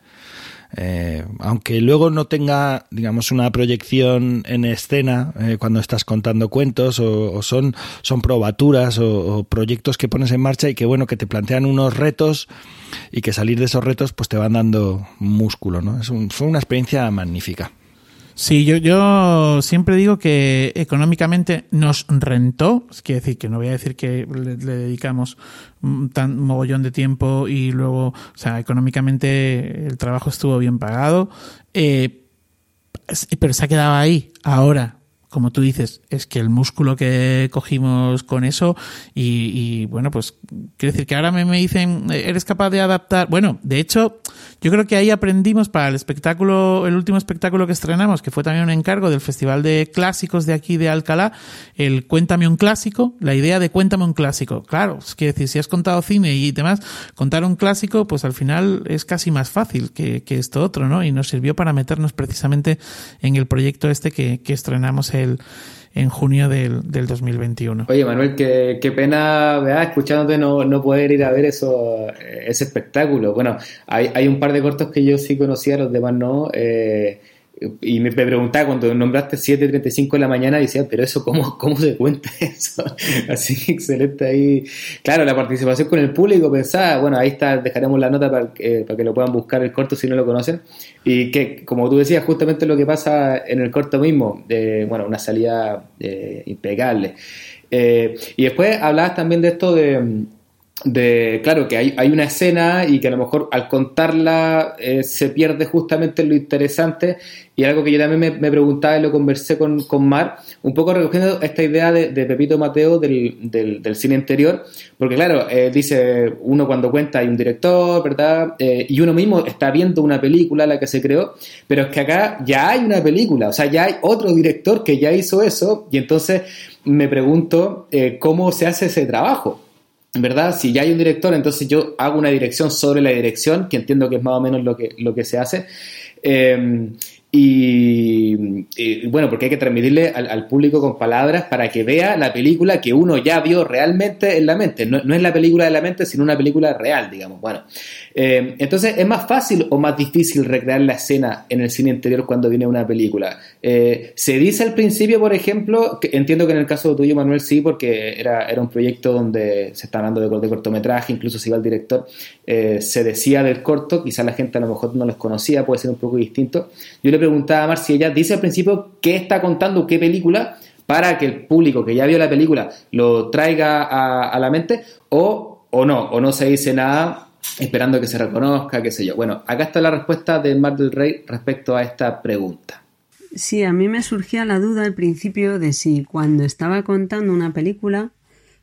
Eh, aunque luego no tenga, digamos, una proyección en escena eh, cuando estás contando cuentos o, son, son probaturas o, o, proyectos que pones en marcha y que, bueno, que te plantean unos retos y que salir de esos retos pues te van dando músculo, ¿no? Es un, fue una experiencia magnífica. Sí, yo, yo siempre digo que económicamente nos rentó, quiere decir que no voy a decir que le, le, dedicamos tan mogollón de tiempo y luego, o sea, económicamente el trabajo estuvo bien pagado, eh, pero se ha quedado ahí. Ahora, como tú dices, es que el músculo que cogimos con eso y, y bueno, pues quiere decir que ahora me, me, dicen, eres capaz de adaptar. Bueno, de hecho, yo creo que ahí aprendimos para el espectáculo, el último espectáculo que estrenamos, que fue también un encargo del Festival de Clásicos de aquí de Alcalá, el Cuéntame un clásico, la idea de Cuéntame un clásico. Claro, es quiere decir, si has contado cine y demás, contar un clásico, pues al final es casi más fácil que, que esto otro, ¿no? Y nos sirvió para meternos precisamente en el proyecto este que, que estrenamos el, en junio del, del 2021. Oye, Manuel, qué, qué pena, ¿verdad? escuchándote, no, no poder ir a ver eso, ese espectáculo. Bueno, hay, hay un par de cortos que yo sí conocía, los demás no. Eh, y me preguntaba cuando nombraste 7.35 de la mañana, decía, pero eso, ¿cómo, cómo se cuenta eso? Así, excelente ahí. Claro, la participación con el público, pensaba, bueno, ahí está, dejaremos la nota para, eh, para que lo puedan buscar el corto si no lo conocen. Y que, como tú decías, justamente lo que pasa en el corto mismo, de, bueno, una salida eh, impecable. Eh, y después hablabas también de esto de de, claro, que hay, hay, una escena y que a lo mejor al contarla eh, se pierde justamente lo interesante y algo que yo también me, me preguntaba y lo conversé con, con, Mar, un poco recogiendo esta idea de, Pepito Mateo del, del, cine interior, porque claro, eh, dice, uno cuando cuenta hay un director, ¿verdad? Eh, y uno mismo está viendo una película, la que se creó, pero es que acá ya hay una película, o sea, ya hay otro director que ya hizo eso y entonces me pregunto cómo se hace ese trabajo. ¿Verdad? Si ya hay un director, entonces yo hago una dirección sobre la dirección, que entiendo que es más o menos lo que, lo que se hace. Eh, y, bueno, porque hay que transmitirle al, al, público con palabras para que vea la película que uno ya vio realmente en la mente. No, no es la película de la mente, sino una película real, digamos. Bueno, eh, entonces es más fácil o más difícil recrear la escena en el cine interior cuando viene una película. Eh, se dice al principio, por ejemplo, que entiendo que en el caso tuyo, Manuel, sí, porque era, era un proyecto donde se está hablando de, de cortometraje, incluso si va el director, eh, se decía del corto, quizás la gente a lo mejor no los conocía, puede ser un poco distinto. Yo le preguntaba a Mar si ella dice al principio qué está contando, qué película, para que el público que ya vio la película lo traiga a, a la mente, o, o no, o no se dice nada esperando que se reconozca, qué sé yo. Bueno, acá está la respuesta de Mar del Rey respecto a esta pregunta. Sí, a mí me surgía la duda al principio de si cuando estaba contando una película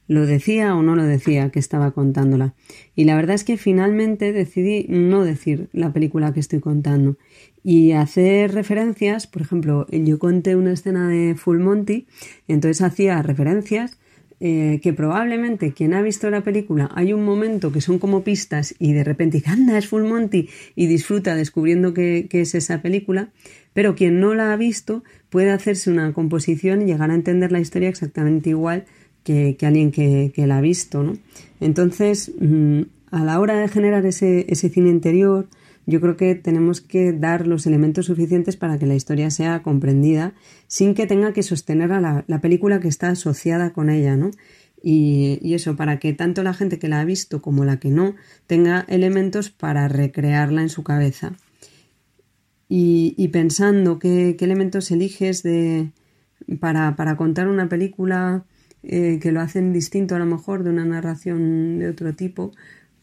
lo decía o no lo decía que estaba contándola. Y la verdad es que finalmente decidí no decir la película que estoy contando y hacer referencias, por ejemplo, yo conté una escena de Full Monty, entonces hacía referencias eh, que probablemente quien ha visto la película hay un momento que son como pistas y de repente anda, es Full Monty y disfruta descubriendo que, es esa película, pero quien no la ha visto puede hacerse una composición y llegar a entender la historia exactamente igual que, alguien que, la ha visto, ¿no? Entonces, mmm, a la hora de generar ese, ese cine interior, yo creo que tenemos que dar los elementos suficientes para que la historia sea comprendida sin que tenga que sostener a la, la película que está asociada con ella, ¿no? Y, eso, para que tanto la gente que la ha visto como la que no tenga elementos para recrearla en su cabeza. Y, pensando qué, elementos eliges de, para, para contar una película eh, que lo hacen distinto a lo mejor de una narración de otro tipo,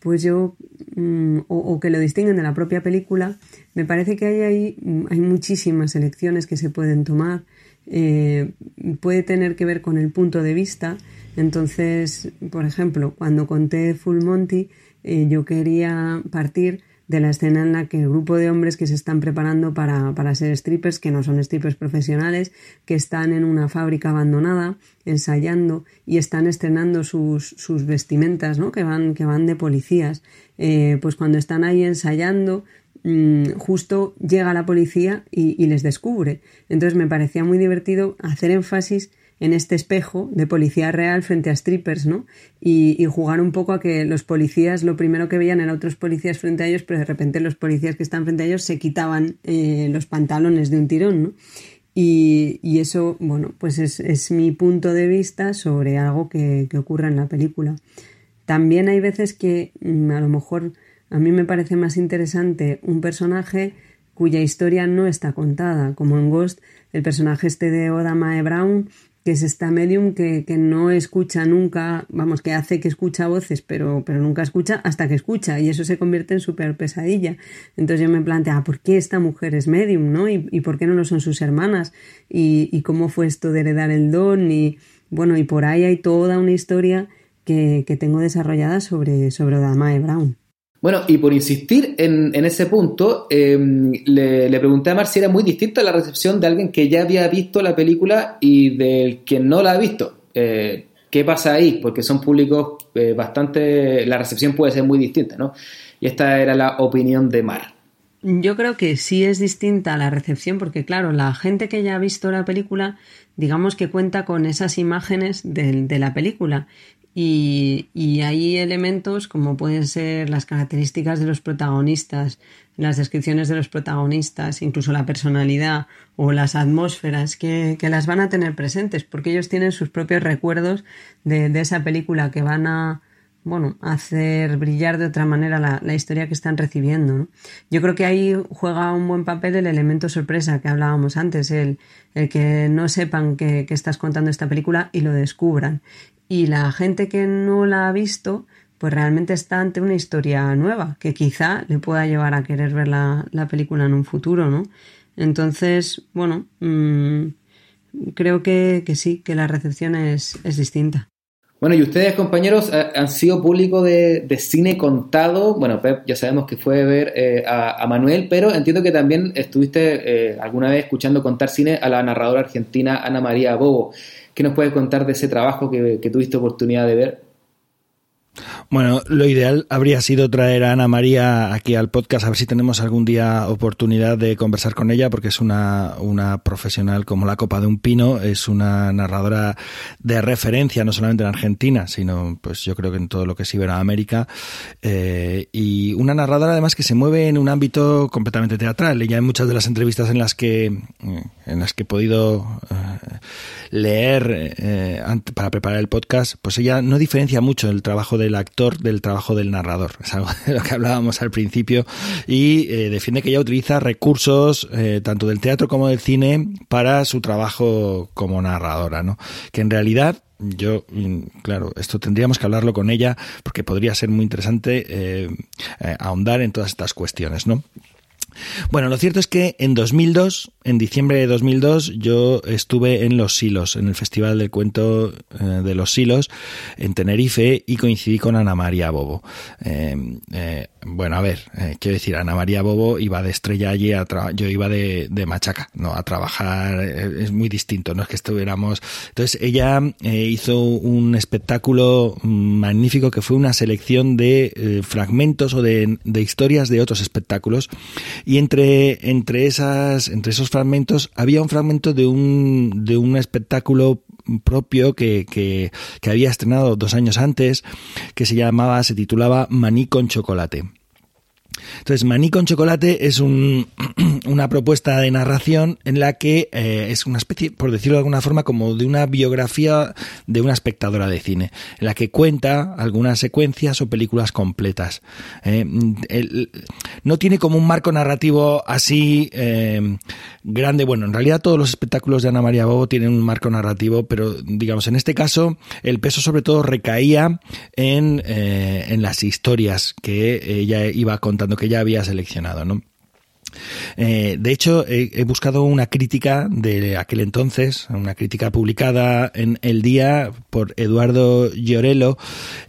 pues yo, mm, o, o, que lo distinguen de la propia película, me parece que hay ahí mm, hay muchísimas elecciones que se pueden tomar. Eh, puede tener que ver con el punto de vista. Entonces, por ejemplo, cuando conté Full Monty, eh, yo quería partir de la escena en la que el grupo de hombres que se están preparando para, para, ser strippers, que no son strippers profesionales, que están en una fábrica abandonada, ensayando y están estrenando sus, sus vestimentas, ¿no? que, van, que van de policías. Eh, pues cuando están ahí ensayando, mmm, justo llega la policía y les descubre. Entonces me parecía muy divertido hacer énfasis en este espejo de policía real frente a strippers, ¿no? Y, jugar un poco a que los policías lo primero que veían eran otros policías frente a ellos, pero de repente los policías que están frente a ellos se quitaban eh, los pantalones de un tirón, ¿no? Y, eso, bueno, pues es, es, mi punto de vista sobre algo que, que ocurre en la película. También hay veces que mm, a lo mejor a mí me parece más interesante un personaje cuya historia no está contada, como en Ghost, el personaje este de Oda Mae Brown, que es esta medium que, que, no escucha nunca, vamos, que hace que escucha voces, pero, pero nunca escucha hasta que escucha, y eso se convierte en súper pesadilla. Entonces yo me planteaba, ¿por qué esta mujer es medium, no? ¿Y, y por qué no lo son sus hermanas? ¿Y, ¿Y, cómo fue esto de heredar el don? Y bueno, y por ahí hay toda una historia que, que tengo desarrollada sobre, sobre Odamae Brown. Bueno, y por insistir en, ese punto, le, le, pregunté a Mar si era muy distinta la recepción de alguien que ya había visto la película y del que no la ha visto. Eh, ¿Qué pasa ahí? Porque son públicos eh, bastante... La recepción puede ser muy distinta, ¿no? Y esta era la opinión de Mar. Yo creo que sí es distinta la recepción porque, claro, la gente que ya ha visto la película, digamos que cuenta con esas imágenes de, de la película. Y, y, hay elementos como pueden ser las características de los protagonistas, las descripciones de los protagonistas, incluso la personalidad o las atmósferas que, que las van a tener presentes, porque ellos tienen sus propios recuerdos de, de esa película que van a, bueno, hacer brillar de otra manera la, la historia que están recibiendo. ¿no? Yo creo que ahí juega un buen papel el elemento sorpresa que hablábamos antes, el, el que no sepan que, que, estás contando esta película y lo descubran y la gente que no la ha visto pues realmente está ante una historia nueva, que quizá le pueda llevar a querer ver la, película en un futuro, ¿no? Entonces, bueno, mm, creo que, sí, que la recepción es, distinta. Bueno, y ustedes, compañeros, han sido público de, cine contado. Bueno, Pep, ya sabemos que fue ver eh, a, Manuel, pero entiendo que también estuviste eh, alguna vez escuchando contar cine a la narradora argentina Ana María Bobo. ¿Qué nos puedes contar de ese trabajo que tuviste oportunidad de ver? Bueno, lo ideal habría sido traer a Ana María aquí al podcast, a ver si tenemos algún día oportunidad de conversar con ella, porque es una, una profesional como la copa de un pino, es una narradora de referencia, no solamente en Argentina, sino pues yo creo que en todo lo que es Iberoamérica, eh, y una narradora además que se mueve en un ámbito completamente teatral. Ella en muchas de las entrevistas en las que, en las que he podido eh, leer eh, para preparar el podcast, pues ella no diferencia mucho el trabajo del actor del trabajo del narrador. Es algo de lo que hablábamos al principio. Y eh, defiende que ella utiliza recursos eh, tanto del teatro como del cine para su trabajo como narradora, ¿no? Que en realidad yo, mm, claro, esto tendríamos que hablarlo con ella porque podría ser muy interesante eh, ahondar en todas estas cuestiones, ¿no? Bueno, lo cierto es que en 2002, en diciembre de 2002, yo estuve en Los Silos, en el Festival del Cuento eh, de Los Silos, en Tenerife, y coincidí con Ana María Bobo. Eh, eh, bueno, a ver, quiero decir, Ana María Bobo iba de estrella allí, a yo iba de, machaca, no, a trabajar, es muy distinto, no es que estuviéramos... Entonces, ella hizo un espectáculo magnífico que fue una selección de fragmentos o de, de historias de otros espectáculos. Y entre, entre, esas, entre esos fragmentos había un fragmento de un, de un espectáculo propio que, que, había estrenado dos años antes, que se llamaba, se titulaba Maní con chocolate. Entonces, Maní con chocolate es un, una propuesta de narración en la que eh, es una especie, por decirlo de alguna forma, como de una biografía de una espectadora de cine, en la que cuenta algunas secuencias o películas completas. Eh, no tiene como un marco narrativo así eh, grande. Bueno, en realidad todos los espectáculos de Ana María Bobo tienen un marco narrativo, pero digamos, en este caso, el peso sobre todo recaía en, en las historias que ella iba que ya había seleccionado, ¿no? Eh, de hecho, he, buscado una crítica de aquel entonces, una crítica publicada en El Día por Eduardo Llorello,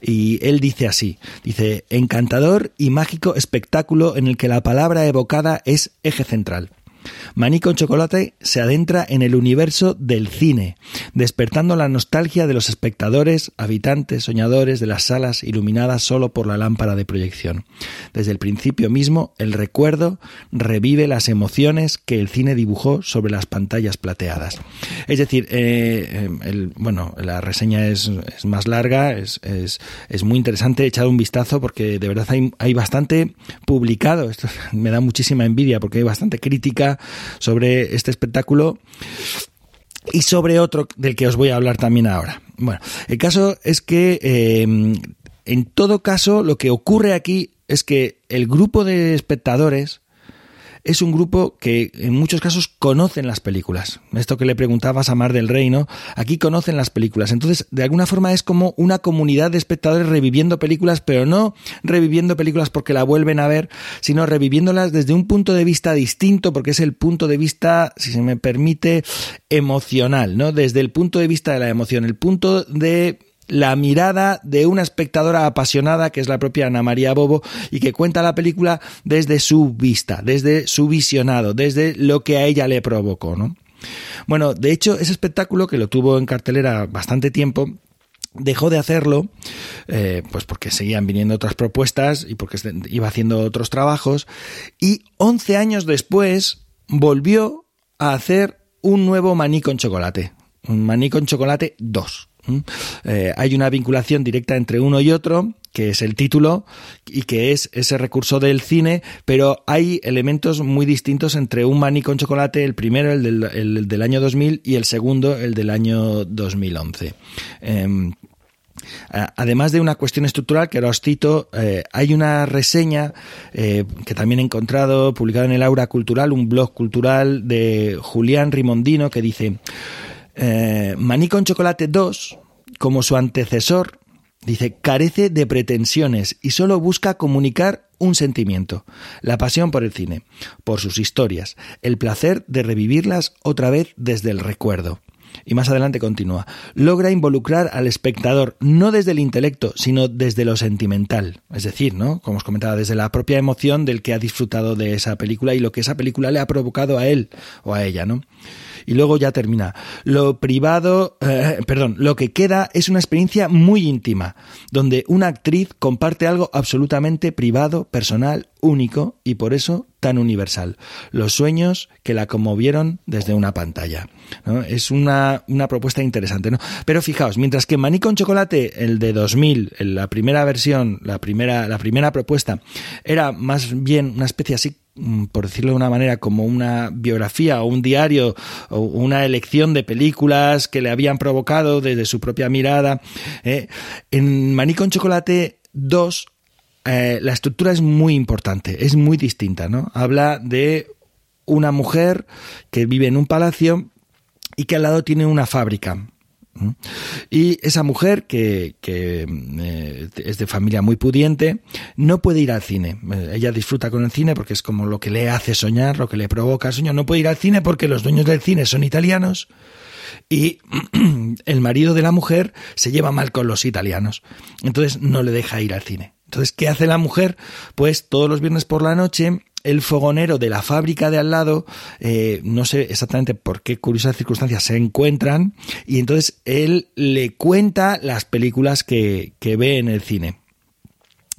y él dice así, dice, encantador y mágico espectáculo en el que la palabra evocada es eje central. Maní con chocolate se adentra en el universo del cine, despertando la nostalgia de los espectadores, habitantes, soñadores de las salas iluminadas solo por la lámpara de proyección. Desde el principio mismo, el recuerdo revive las emociones que el cine dibujó sobre las pantallas plateadas. Es decir, eh, eh, bueno, la reseña es, más larga, es, muy interesante echar un vistazo porque de verdad hay, hay bastante publicado. Esto me da muchísima envidia porque hay bastante crítica sobre este espectáculo y sobre otro del que os voy a hablar también ahora. Bueno, el caso es que eh, en todo caso lo que ocurre aquí es que el grupo de espectadores es un grupo que en muchos casos conocen las películas. Esto que le preguntabas a Mar del Reino, aquí conocen las películas. Entonces, de alguna forma es como una comunidad de espectadores reviviendo películas, pero no reviviendo películas porque la vuelven a ver, sino reviviéndolas desde un punto de vista distinto, porque es el punto de vista, si se me permite, emocional, ¿no? Desde el punto de vista de la emoción, el punto de la mirada de una espectadora apasionada que es la propia Ana María Bobo y que cuenta la película desde su vista, desde su visionado, desde lo que a ella le provocó, ¿no? Bueno, de hecho, ese espectáculo que lo tuvo en cartelera bastante tiempo, dejó de hacerlo, eh, pues porque seguían viniendo otras propuestas y porque iba haciendo otros trabajos, y 11 años después volvió a hacer un nuevo maní con chocolate, un maní con chocolate 2. Eh, hay una vinculación directa entre uno y otro, que es el título y que es ese recurso del cine, pero hay elementos muy distintos entre un maní con chocolate, el primero, el del, año 2000, y el segundo, el del año 2011. Em, además de una cuestión estructural que ahora os cito, eh, hay una reseña eh, que también he encontrado publicada en el Aura Cultural, un blog cultural de Julián Rimondino que dice eh, Maní con Chocolate 2, como su antecesor, Dice, carece de pretensiones y solo busca comunicar un sentimiento, la pasión por el cine, por sus historias, el placer de revivirlas otra vez desde el recuerdo. Y más adelante continúa, logra involucrar al espectador no desde el intelecto, sino desde lo sentimental. Es decir, ¿no? Como os comentaba, desde la propia emoción del que ha disfrutado de esa película y lo que esa película le ha provocado a él o a ella, ¿no? Y luego ya termina. Lo privado, eh, perdón, lo que queda es una experiencia muy íntima, donde una actriz comparte algo absolutamente privado, personal, único y por eso tan universal. Los sueños que la conmovieron desde una pantalla. Es una, una, propuesta interesante. ¿no? Pero fijaos, mientras que Maní con Chocolate, el de 2000, la primera versión, la primera, la primera propuesta, era más bien una especie así por decirlo de una manera, como una biografía o un diario o una elección de películas que le habían provocado desde su propia mirada. Eh, en Maní con Chocolate 2, eh, la estructura es muy importante, es muy distinta, ¿no? Habla de una mujer que vive en un palacio y que al lado tiene una fábrica. Y esa mujer, que, eh, es de familia muy pudiente, no puede ir al cine. Eh, ella disfruta con el cine porque es como lo que le hace soñar, lo que le provoca soñar. No puede ir al cine porque los dueños del cine son italianos y el marido de la mujer se lleva mal con los italianos. Entonces no le deja ir al cine. Entonces, ¿qué hace la mujer? Pues todos los viernes por la noche el fogonero de la fábrica de al lado, eh, no sé exactamente por qué curiosas circunstancias se encuentran, y entonces él le cuenta las películas que, ve en el cine.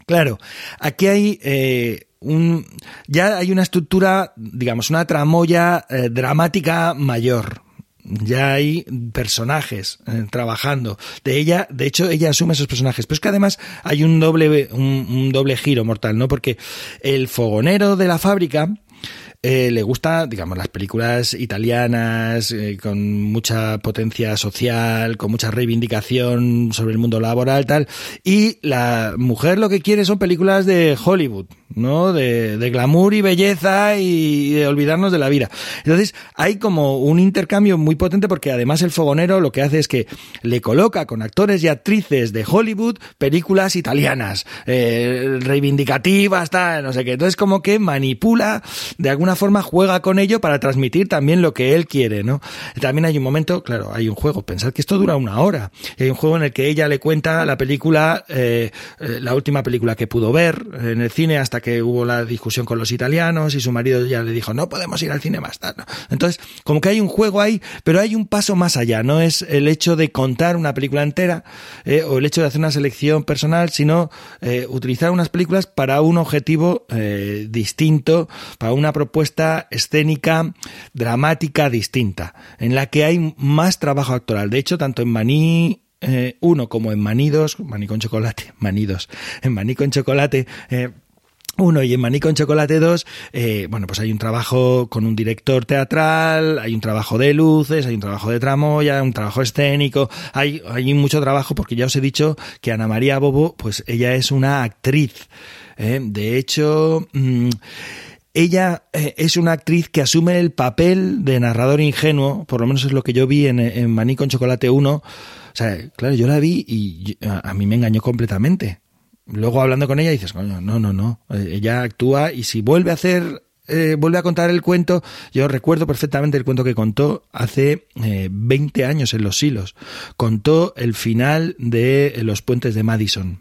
Claro, aquí hay eh, un, ya hay una estructura, digamos, una tramoya eh, dramática mayor ya hay personajes eh, trabajando. De ella, de hecho, ella asume esos personajes. Pero es que además hay un doble, un doble giro mortal, ¿no? Porque el fogonero de la fábrica, eh, le gusta, digamos, las películas italianas eh, con mucha potencia social, con mucha reivindicación sobre el mundo laboral, tal. Y la mujer lo que quiere son películas de Hollywood, ¿no? De, glamour y belleza y de olvidarnos de la vida. Entonces, hay como un intercambio muy potente porque además el fogonero lo que hace es que le coloca con actores y actrices de Hollywood películas italianas, eh, reivindicativas, tal, no sé qué. Entonces, como que manipula de alguna forma juega con ello para transmitir también lo que él quiere, ¿no? También hay un momento, claro, hay un juego, pensad que esto dura una hora, y hay un juego en el que ella le cuenta la película, eh, eh, la última película que pudo ver en el cine hasta que hubo la discusión con los italianos y su marido ya le dijo, no podemos ir al cine más tarde. Entonces, como que hay un juego ahí, pero hay un paso más allá, no es el hecho de contar una película entera eh, o el hecho de hacer una selección personal, sino utilizar unas películas para un objetivo distinto, para una propuesta escénica, dramática distinta, en la que hay más trabajo actoral. De hecho, tanto en Maní 1 eh, como en 2, Maní con chocolate, 2, en Maní con chocolate, eh, uno y en Maní con Chocolate 2, eh, bueno, pues hay un trabajo con un director teatral, hay un trabajo de luces, hay un trabajo de tramoya, un trabajo escénico, hay, hay mucho trabajo porque ya os he dicho que Ana María Bobo, pues ella es una actriz. de hecho, mm, ella eh, es una actriz que asume el papel de narrador ingenuo, por lo menos es lo que yo vi en, en Maní con Chocolate 1. O sea, claro, yo la vi y a, mí me engañó completamente. Luego hablando con ella dices, coño, no, no, no. Eh, ella actúa y si vuelve a hacer, eh, vuelve a contar el cuento, yo recuerdo perfectamente el cuento que contó hace 20 años en Los Hilos. Contó el final de Los Puentes de Madison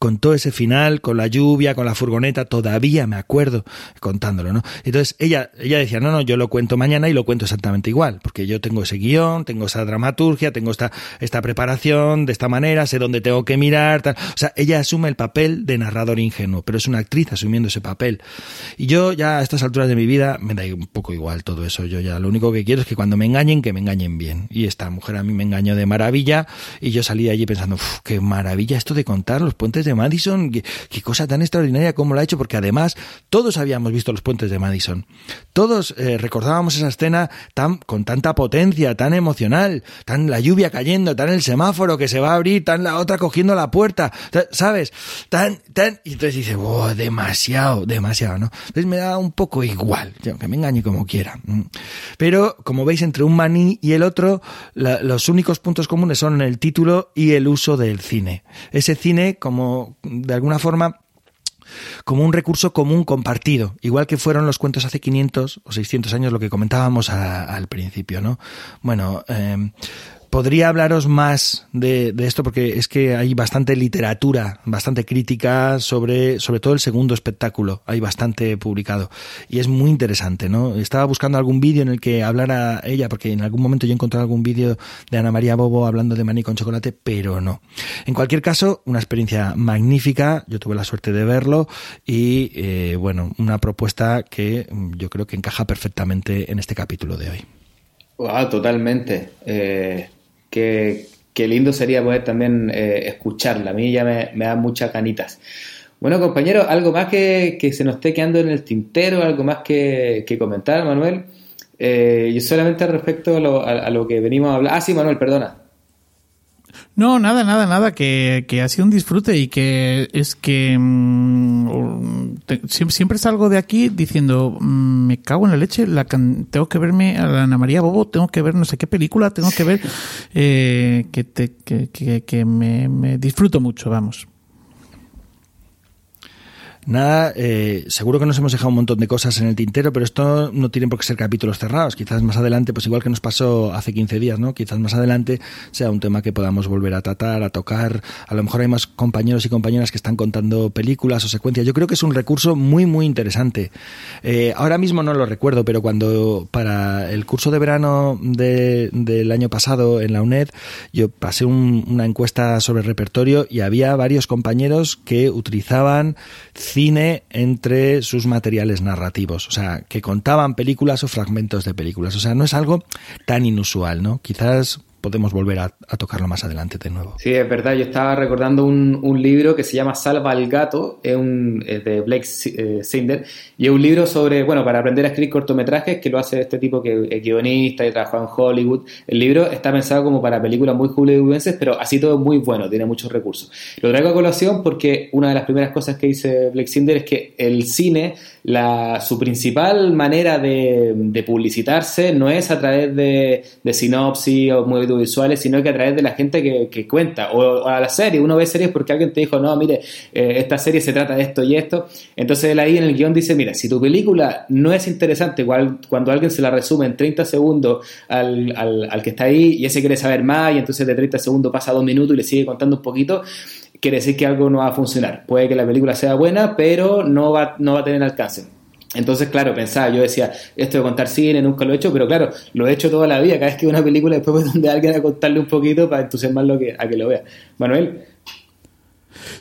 con todo ese final, con la lluvia, con la furgoneta, todavía me acuerdo contándolo, ¿no? Entonces ella, ella decía, no, no, yo lo cuento mañana y lo cuento exactamente igual, porque yo tengo ese guion, tengo esa dramaturgia, tengo esta, esta preparación de esta manera, sé dónde tengo que mirar, tal. O sea, ella asume el papel de narrador ingenuo, pero es una actriz asumiendo ese papel. Y yo ya a estas alturas de mi vida me da un poco igual todo eso. Yo ya lo único que quiero es que cuando me engañen, que me engañen bien. Y esta mujer a mí me engañó de maravilla y yo salí de allí pensando, qué maravilla esto de contar los puentes de Madison, qué, cosa tan extraordinaria como lo ha hecho, porque además todos habíamos visto los puentes de Madison. Todos eh, recordábamos esa escena tan, con tanta potencia, tan emocional, tan la lluvia cayendo, tan el semáforo que se va a abrir, tan la otra cogiendo la puerta, ¿sabes? Tan, tan, y entonces dice, oh, demasiado, demasiado, ¿no? Entonces me da un poco igual, que me engañe como quiera. Pero, como veis, entre un maní y el otro, los únicos puntos comunes son el título y el uso del cine. Ese cine, como de alguna forma, como un recurso común compartido, igual que fueron los cuentos hace 500 o 600 años, lo que comentábamos al principio, ¿no? Bueno, eh, podría hablaros más de, esto porque es que hay bastante literatura, bastante crítica sobre, sobre todo el segundo espectáculo. Hay bastante publicado y es muy interesante, ¿no? Estaba buscando algún vídeo en el que hablara ella porque en algún momento yo encontré algún vídeo de Ana María Bobo hablando de maní con chocolate, pero no. En cualquier caso, una experiencia magnífica. Yo tuve la suerte de verlo y, eh, bueno, una propuesta que yo creo que encaja perfectamente en este capítulo de hoy. Wow, totalmente. Eh, Qué, lindo sería poder también eh, escucharla. A mí ya me, da muchas ganitas. Bueno, compañero, ¿algo más que, se nos esté quedando en el tintero? ¿Algo más que, comentar, Manuel? Eh, yo solamente respecto a lo, a lo, que venimos a hablar. Ah, sí, Manuel, perdona. No, nada, nada, nada, que, que ha sido un disfrute y que es que mm, siempre salgo de aquí diciendo, mm, me cago en la leche, la tengo que verme a la Ana María Bobo, tengo que ver no sé qué película, tengo que ver eh, que, te, que, que me, me disfruto mucho, vamos. Nada, eh, seguro que nos hemos dejado un montón de cosas en el tintero, pero esto no tiene por qué ser capítulos cerrados. Quizás más adelante, pues igual que nos pasó hace 15 días, ¿no? Quizás más adelante sea un tema que podamos volver a tratar, a tocar. A lo mejor hay más compañeros y compañeras que están contando películas o secuencias. Yo creo que es un recurso muy, muy interesante. Eh, ahora mismo no lo recuerdo, pero cuando para el curso de verano del año pasado en la UNED, yo pasé una encuesta sobre repertorio y había varios compañeros que utilizaban entre sus materiales narrativos, o sea, que contaban películas o fragmentos de películas, o sea, no es algo tan inusual, ¿no? Quizás podemos volver a, tocarlo más adelante de nuevo. Sí, es verdad. Yo estaba recordando un, libro que se llama Salva al gato, es, un, de Blake eh, Sinder, y es un libro sobre, bueno, para aprender a escribir cortometrajes, que lo hace este tipo que es guionista y trabaja en Hollywood. El libro está pensado como para películas muy hollywoodenses, pero así todo muy bueno, tiene muchos recursos. Lo traigo a colación porque una de las primeras cosas que dice Blake Sinder es que el cine, la, su principal manera de, publicitarse no es a través de, de sinopsis o muy visuales, sino que a través de la gente que, cuenta. O, a la serie, uno ve series porque alguien te dijo, no, mire, eh, esta serie se trata de esto y esto. Entonces él ahí en el guion dice, mira, si tu película no es interesante cuando alguien se la resume en 30 segundos al, al, que está ahí y ese quiere saber más y entonces de 30 segundos pasa dos minutos y le sigue contando un poquito, quiere decir que algo no va a funcionar. Puede que la película sea buena, pero no va, no va a tener alcance. Entonces, claro, pensaba, yo decía, esto de contar cine nunca lo he hecho, pero claro, lo he hecho toda la vida. Cada vez que una película, después voy donde alguien a contarle un poquito para entusiasmarlo que, a que lo vea. Manuel.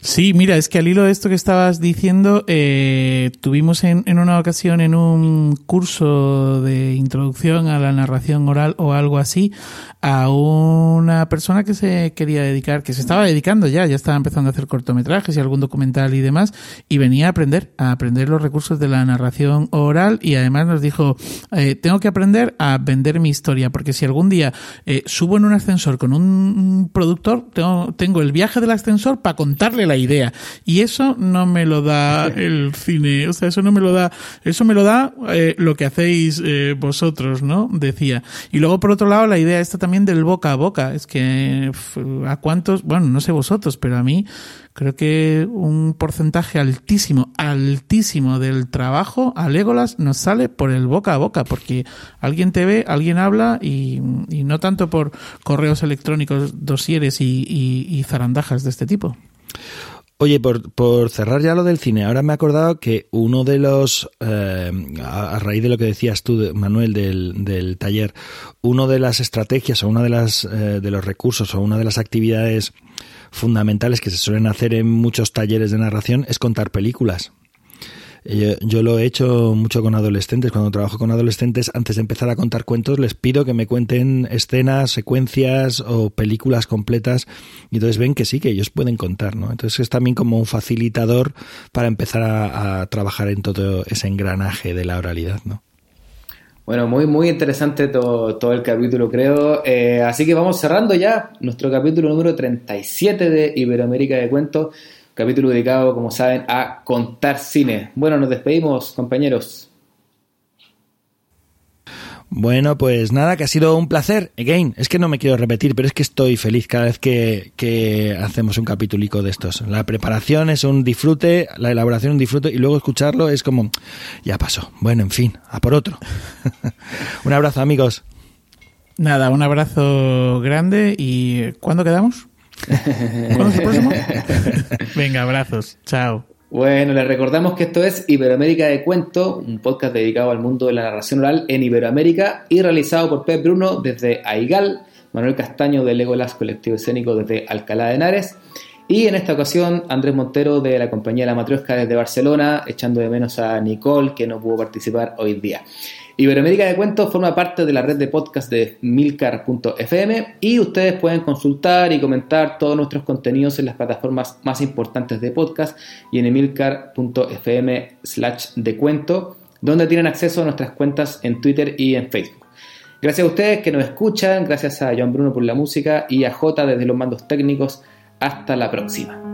Sí, mira, es que al hilo de esto que estabas diciendo, eh, tuvimos en, en, una ocasión en un curso de introducción a la narración oral o algo así a una persona que se quería dedicar, que se estaba dedicando ya, ya estaba empezando a hacer cortometrajes y algún documental y demás, y venía a aprender, a aprender los recursos de la narración oral y además nos dijo, eh, tengo que aprender a vender mi historia, porque si algún día eh, subo en un ascensor con un productor, tengo, tengo el viaje del ascensor para contarle la idea. Y eso no me lo da el cine, o sea, eso no me lo da, eso me lo da eh, lo que hacéis eh, vosotros, ¿no? Decía. Y luego, por otro lado, la idea está también del boca a boca. Es que, ¿a cuántos? Bueno, no sé vosotros, pero a mí creo que un porcentaje altísimo, altísimo del trabajo a Legolas nos sale por el boca a boca, porque alguien te ve, alguien habla y, no tanto por correos electrónicos, dosieres y, y zarandajas de este tipo. Oye, por, por, cerrar ya lo del cine, ahora me he acordado que uno de los, eh, a, raíz de lo que decías tú, Manuel, del, del taller, uno de las estrategias o uno de, las, eh, de los recursos o una de las actividades fundamentales que se suelen hacer en muchos talleres de narración es contar películas. Yo, lo he hecho mucho con adolescentes. Cuando trabajo con adolescentes, antes de empezar a contar cuentos, les pido que me cuenten escenas, secuencias o películas completas. Y entonces ven que sí, que ellos pueden contar, ¿no? Entonces es también como un facilitador para empezar a, trabajar en todo ese engranaje de la oralidad, ¿no? Bueno, muy, muy interesante todo, todo el capítulo, creo. Eh, así que vamos cerrando ya nuestro capítulo número 37 de Iberoamérica de Cuentos capítulo dedicado, como saben, a contar cine. Bueno, nos despedimos, compañeros. Bueno, pues nada, que ha sido un placer. Again, es que no me quiero repetir, pero es que estoy feliz cada vez que, hacemos un capítulo de estos. La preparación es un disfrute, la elaboración un disfrute y luego escucharlo es como, ya pasó. Bueno, en fin, a por otro. un abrazo, amigos. Nada, un abrazo grande y ¿cuándo quedamos? ¿Cuándo es el próximo? Venga, abrazos. Chao. Bueno, les recordamos que esto es Iberoamérica de Cuento, un podcast dedicado al mundo de la narración oral en Iberoamérica y realizado por Pep Bruno desde Aigal, Manuel Castaño de Legolas Colectivo Escénico desde Alcalá de Henares y en esta ocasión Andrés Montero de la compañía La Matriosca desde Barcelona, echando de menos a Nicole que no pudo participar hoy día. Iberoamérica de Cuentos forma parte de la red de podcast de milcar.fm y ustedes pueden consultar y comentar todos nuestros contenidos en las plataformas más importantes de podcast y en emilcar.fm slash de cuento, donde tienen acceso a nuestras cuentas en Twitter y en Facebook. Gracias a ustedes que nos escuchan, gracias a Joan Bruno por la música y a J desde los mandos técnicos. Hasta la próxima.